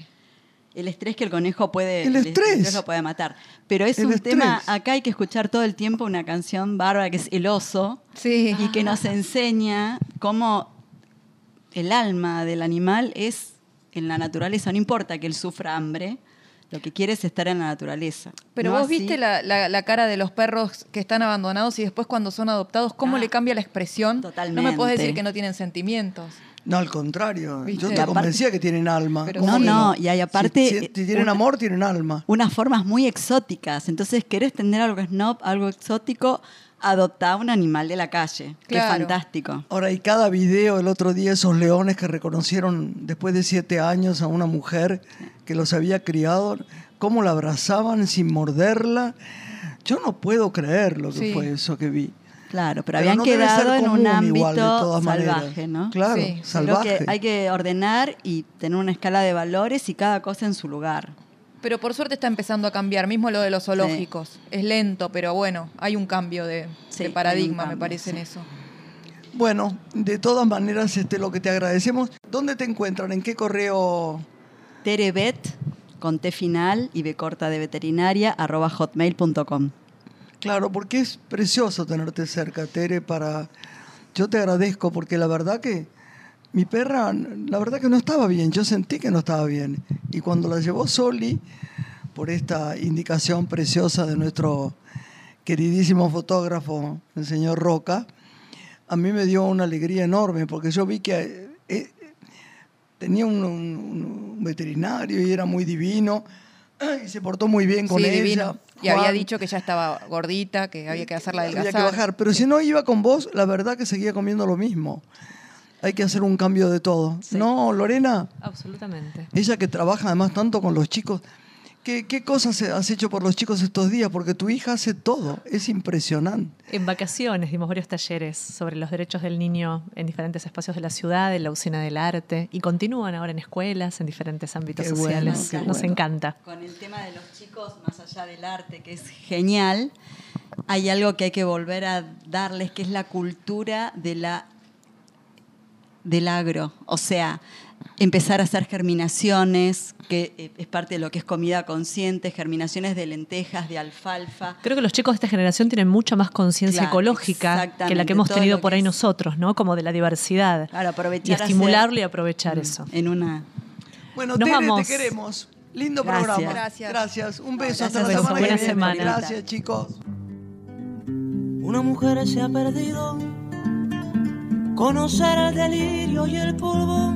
Speaker 3: El estrés que el conejo puede,
Speaker 1: El estrés.
Speaker 3: lo puede matar. Pero es
Speaker 1: El
Speaker 3: un
Speaker 1: estrés.
Speaker 3: tema, acá hay que escuchar todo el tiempo una canción bárbara que es El oso,
Speaker 4: Sí.
Speaker 3: y que nos enseña cómo el alma del animal es en la naturaleza. No importa que él sufra hambre, lo que quiere es estar en la naturaleza.
Speaker 4: Pero
Speaker 3: No
Speaker 4: vos
Speaker 3: así-
Speaker 4: viste la, la- la cara de los perros que están abandonados y después cuando son adoptados, cómo
Speaker 3: Ah,
Speaker 4: le cambia la expresión.
Speaker 3: totalmente.
Speaker 4: No me puedes decir que no tienen sentimientos.
Speaker 1: No, al contrario.
Speaker 4: ¿Viste?
Speaker 1: Yo te
Speaker 3: aparte-
Speaker 1: convencía que tienen alma.
Speaker 4: Pero
Speaker 1: ¿Cómo
Speaker 3: No, no, y hay aparte,
Speaker 1: Si, si- si tienen
Speaker 3: una-
Speaker 1: amor, tienen alma.
Speaker 3: unas formas muy exóticas. Entonces, querés tener algo snob, algo exótico, adoptá un animal de la calle. que es
Speaker 4: Claro.
Speaker 3: fantástico.
Speaker 1: Ahora, y cada video, el otro día, esos leones que reconocieron después de siete años a una mujer que los había criado, cómo la abrazaban sin morderla. Yo no puedo creer lo que
Speaker 4: Sí.
Speaker 1: fue eso que vi.
Speaker 3: Claro, pero,
Speaker 1: Pero
Speaker 3: habían
Speaker 1: no
Speaker 3: quedado en un ámbito
Speaker 1: igual,
Speaker 3: salvaje,
Speaker 1: maneras.
Speaker 3: ¿no?
Speaker 1: Claro,
Speaker 4: Sí,
Speaker 1: salvaje.
Speaker 3: que hay que ordenar y tener una escala de valores y cada cosa en su lugar.
Speaker 4: Pero por suerte está empezando a cambiar, mismo lo de los zoológicos. Es lento, pero bueno, hay un cambio de,
Speaker 3: Sí,
Speaker 4: paradigma, me parece en eso.
Speaker 1: Bueno, de todas maneras, este, lo que te agradecemos. ¿Dónde te encuentran? ¿En qué correo?
Speaker 3: Terebet, con T final y B corta de veterinaria, arroba hotmail.com.
Speaker 1: Claro, porque es precioso tenerte cerca, Tere, para... Yo te agradezco porque la verdad que mi perra, la verdad que no estaba bien, yo sentí que no estaba bien. Y cuando la llevó Soli, por esta indicación preciosa de nuestro queridísimo fotógrafo, el señor Roca, a mí me dio una alegría enorme porque yo vi que eh, eh, tenía un, un- un veterinario y era muy divino y se portó muy bien con
Speaker 4: sí,
Speaker 1: ella.
Speaker 4: divino. Y había dicho que ya estaba gordita, que había que hacerla
Speaker 1: Había
Speaker 4: adelgazar.
Speaker 1: que bajar. Pero si no iba con vos, la verdad que seguía comiendo lo mismo. Hay que hacer un cambio de todo. No, Lorena,
Speaker 2: Absolutamente.
Speaker 1: ella que trabaja además tanto con los chicos, ¿qué, qué cosas has hecho por los chicos estos días? Porque tu hija hace todo. Es impresionante.
Speaker 2: En vacaciones dimos varios talleres sobre los derechos del niño en diferentes espacios de la ciudad, en la usina del arte, y continúan ahora en escuelas, en diferentes ámbitos
Speaker 1: Qué
Speaker 2: sociales. Nos
Speaker 1: bueno.
Speaker 2: encanta.
Speaker 3: Con el tema de los chicos, más allá del arte, que es genial, hay algo que hay que volver a darles, que es la cultura de la, del agro. O sea, empezar a hacer germinaciones, que eh, es parte de lo que es comida consciente, germinaciones de lentejas, de alfalfa.
Speaker 2: Creo que los chicos de esta generación tienen mucha más conciencia
Speaker 3: Claro,
Speaker 2: ecológica que la que hemos tenido por ahí
Speaker 3: es-
Speaker 2: nosotros, ¿no? Como de la diversidad.
Speaker 3: Claro, aprovechar
Speaker 2: y
Speaker 3: hacer-
Speaker 2: estimularlo y aprovechar eso.
Speaker 3: En una
Speaker 1: Bueno,
Speaker 2: Nos
Speaker 1: Tere,
Speaker 2: vamos.
Speaker 1: te queremos. Lindo
Speaker 3: Gracias.
Speaker 1: programa.
Speaker 4: Gracias.
Speaker 1: Gracias. Un beso
Speaker 3: Gracias
Speaker 1: hasta la semana que
Speaker 2: ustedes.
Speaker 1: viene.
Speaker 2: Buena semana.
Speaker 1: Gracias, chicos.
Speaker 7: Una mujer se ha perdido. Conocer el delirio y el polvo.